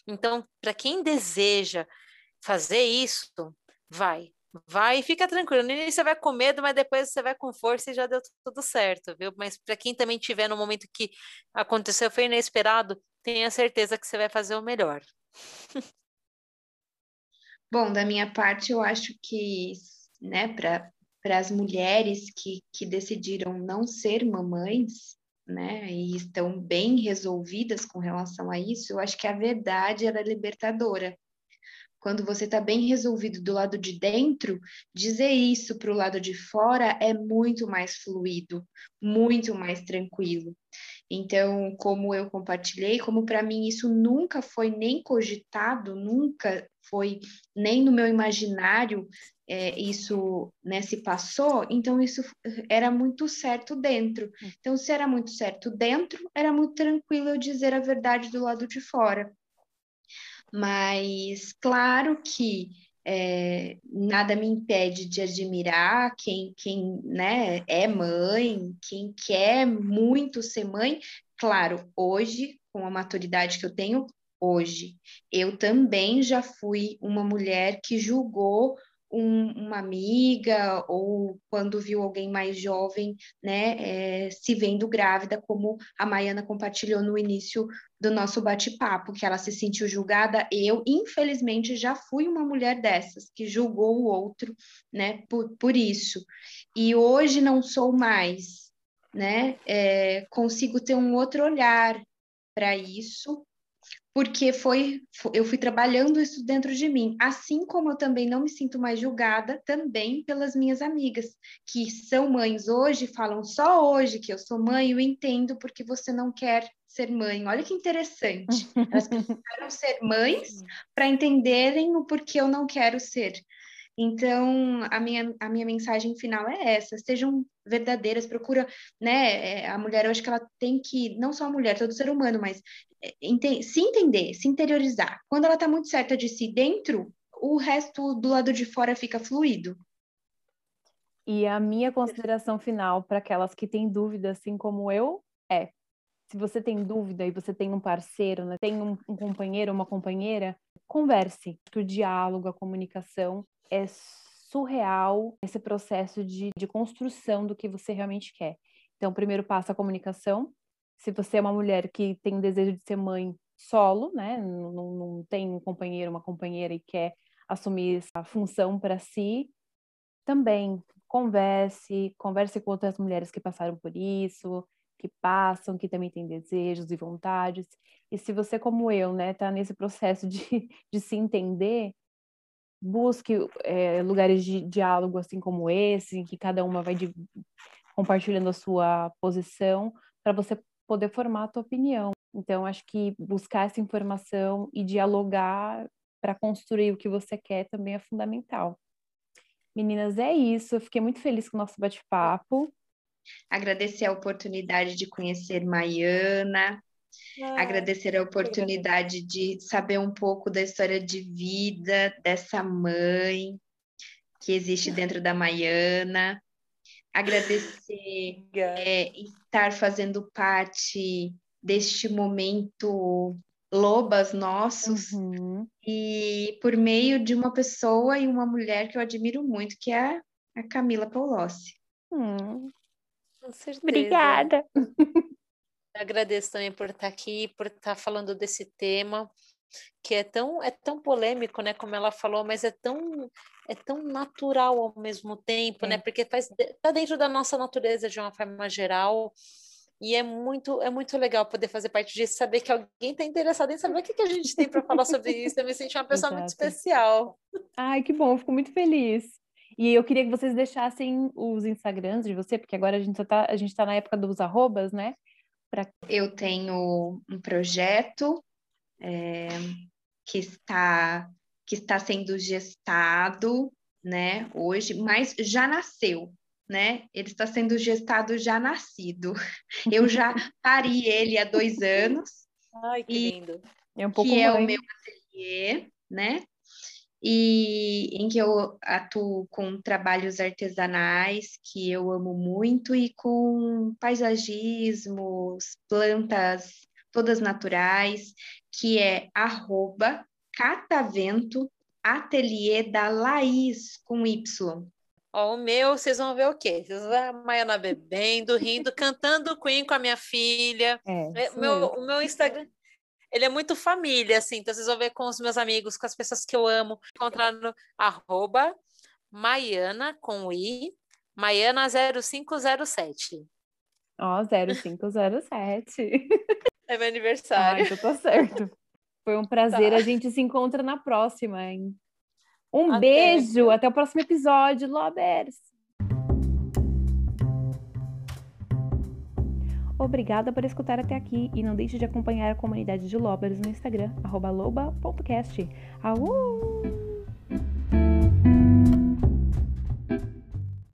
Então, para quem deseja fazer isso, vai. Vai fica tranquilo. No início você vai com medo, mas depois você vai com força e já deu tudo certo, viu? Mas para quem também tiver no momento que aconteceu, foi inesperado, tenha certeza que você vai fazer o melhor. Bom, da minha parte, eu acho que, né, para as mulheres que, que decidiram não ser mamães, né, e estão bem resolvidas com relação a isso, eu acho que a verdade era libertadora. Quando você está bem resolvido do lado de dentro, dizer isso para o lado de fora é muito mais fluido, muito mais tranquilo. Então, como eu compartilhei, como para mim isso nunca foi nem cogitado, nunca foi nem no meu imaginário é, isso né, se passou, então isso era muito certo dentro. Hum. Então, se era muito certo dentro, era muito tranquilo eu dizer a verdade do lado de fora. Mas, claro que é, nada me impede de admirar quem, quem né, é mãe, quem quer muito ser mãe. Claro, hoje, com a maturidade que eu tenho, hoje. Eu também já fui uma mulher que julgou um, uma amiga ou quando viu alguém mais jovem, né, é, se vendo grávida, como a Maiana compartilhou no início do nosso bate-papo, que ela se sentiu julgada. Eu, infelizmente, já fui uma mulher dessas que julgou o outro, né, por, por isso. E hoje não sou mais, né, é, consigo ter um outro olhar para isso porque foi eu fui trabalhando isso dentro de mim, assim como eu também não me sinto mais julgada também pelas minhas amigas que são mães hoje, falam só hoje que eu sou mãe, eu entendo porque você não quer ser mãe. Olha que interessante. Elas precisaram ser mães para entenderem o porquê eu não quero ser. Então, a minha, a minha mensagem final é essa: sejam verdadeiras, procura, né? É, a mulher, eu acho que ela tem que, não só a mulher, todo ser humano, mas é, ente, se entender, se interiorizar. Quando ela está muito certa de si dentro, o resto do lado de fora fica fluido. E a minha consideração final para aquelas que têm dúvida, assim como eu, é: se você tem dúvida e você tem um parceiro, né, tem um, um companheiro, uma companheira, converse. Que o diálogo, a comunicação é surreal esse processo de, de construção do que você realmente quer. Então, primeiro passo a comunicação. Se você é uma mulher que tem desejo de ser mãe solo, né, não, não tem um companheiro, uma companheira e quer assumir essa função para si, também converse, converse com outras mulheres que passaram por isso, que passam, que também têm desejos e vontades. E se você, como eu, né, tá nesse processo de, de se entender, busque é, lugares de diálogo assim como esse, em que cada uma vai de, compartilhando a sua posição, para você poder formar a tua opinião. Então, acho que buscar essa informação e dialogar para construir o que você quer também é fundamental. Meninas, é isso. Eu fiquei muito feliz com o nosso bate-papo. Agradecer a oportunidade de conhecer Maiana, ah, Agradecer a oportunidade de saber um pouco da história de vida dessa mãe que existe dentro da Maiana. Agradecer é, estar fazendo parte deste momento lobas nossos uhum. e por meio de uma pessoa e uma mulher que eu admiro muito, que é a Camila Paulossi. Hum. Com certeza. Obrigada. Agradeço também por estar aqui, por estar falando desse tema que é tão é tão polêmico, né, como ela falou, mas é tão é tão natural ao mesmo tempo, né, é. né? Porque faz tá dentro da nossa natureza de uma forma geral. E é muito, é muito legal poder fazer parte disso, saber que alguém está interessado em saber o que, que a gente tem para falar sobre isso. Eu me senti uma pessoa muito especial. Ai, que bom, fico muito feliz. E eu queria que vocês deixassem os Instagrams de você, porque agora a gente está a gente tá na época dos arrobas, né? Pra... Eu tenho um projeto é, que está que está sendo gestado, né, hoje, mas já nasceu, né? Ele está sendo gestado já nascido. Eu já pari ele há dois anos. Ai, que lindo. É um pouco que é o meu ateliê, né? E em que eu atuo com trabalhos artesanais que eu amo muito e com paisagismos, plantas todas naturais, que é arroba catavento ateliê da Laís com Y. Ó, o meu, vocês vão ver o quê? Vocês vão ver a Maiana bebendo, rindo, cantando Queen com a minha filha. É, é o, meu, o meu Instagram, ele é muito família, assim, então vocês vão ver com os meus amigos, com as pessoas que eu amo, encontrar no arroba Maiana com I, Maiana 0507. Ó, 0507. É meu aniversário. Ah, tá certo. Foi um prazer, tá. a gente se encontra na próxima, hein? Um até. beijo, até o próximo episódio, Lobers! Obrigada por escutar até aqui e não deixe de acompanhar a comunidade de Lobers no Instagram, loba.cast. Au!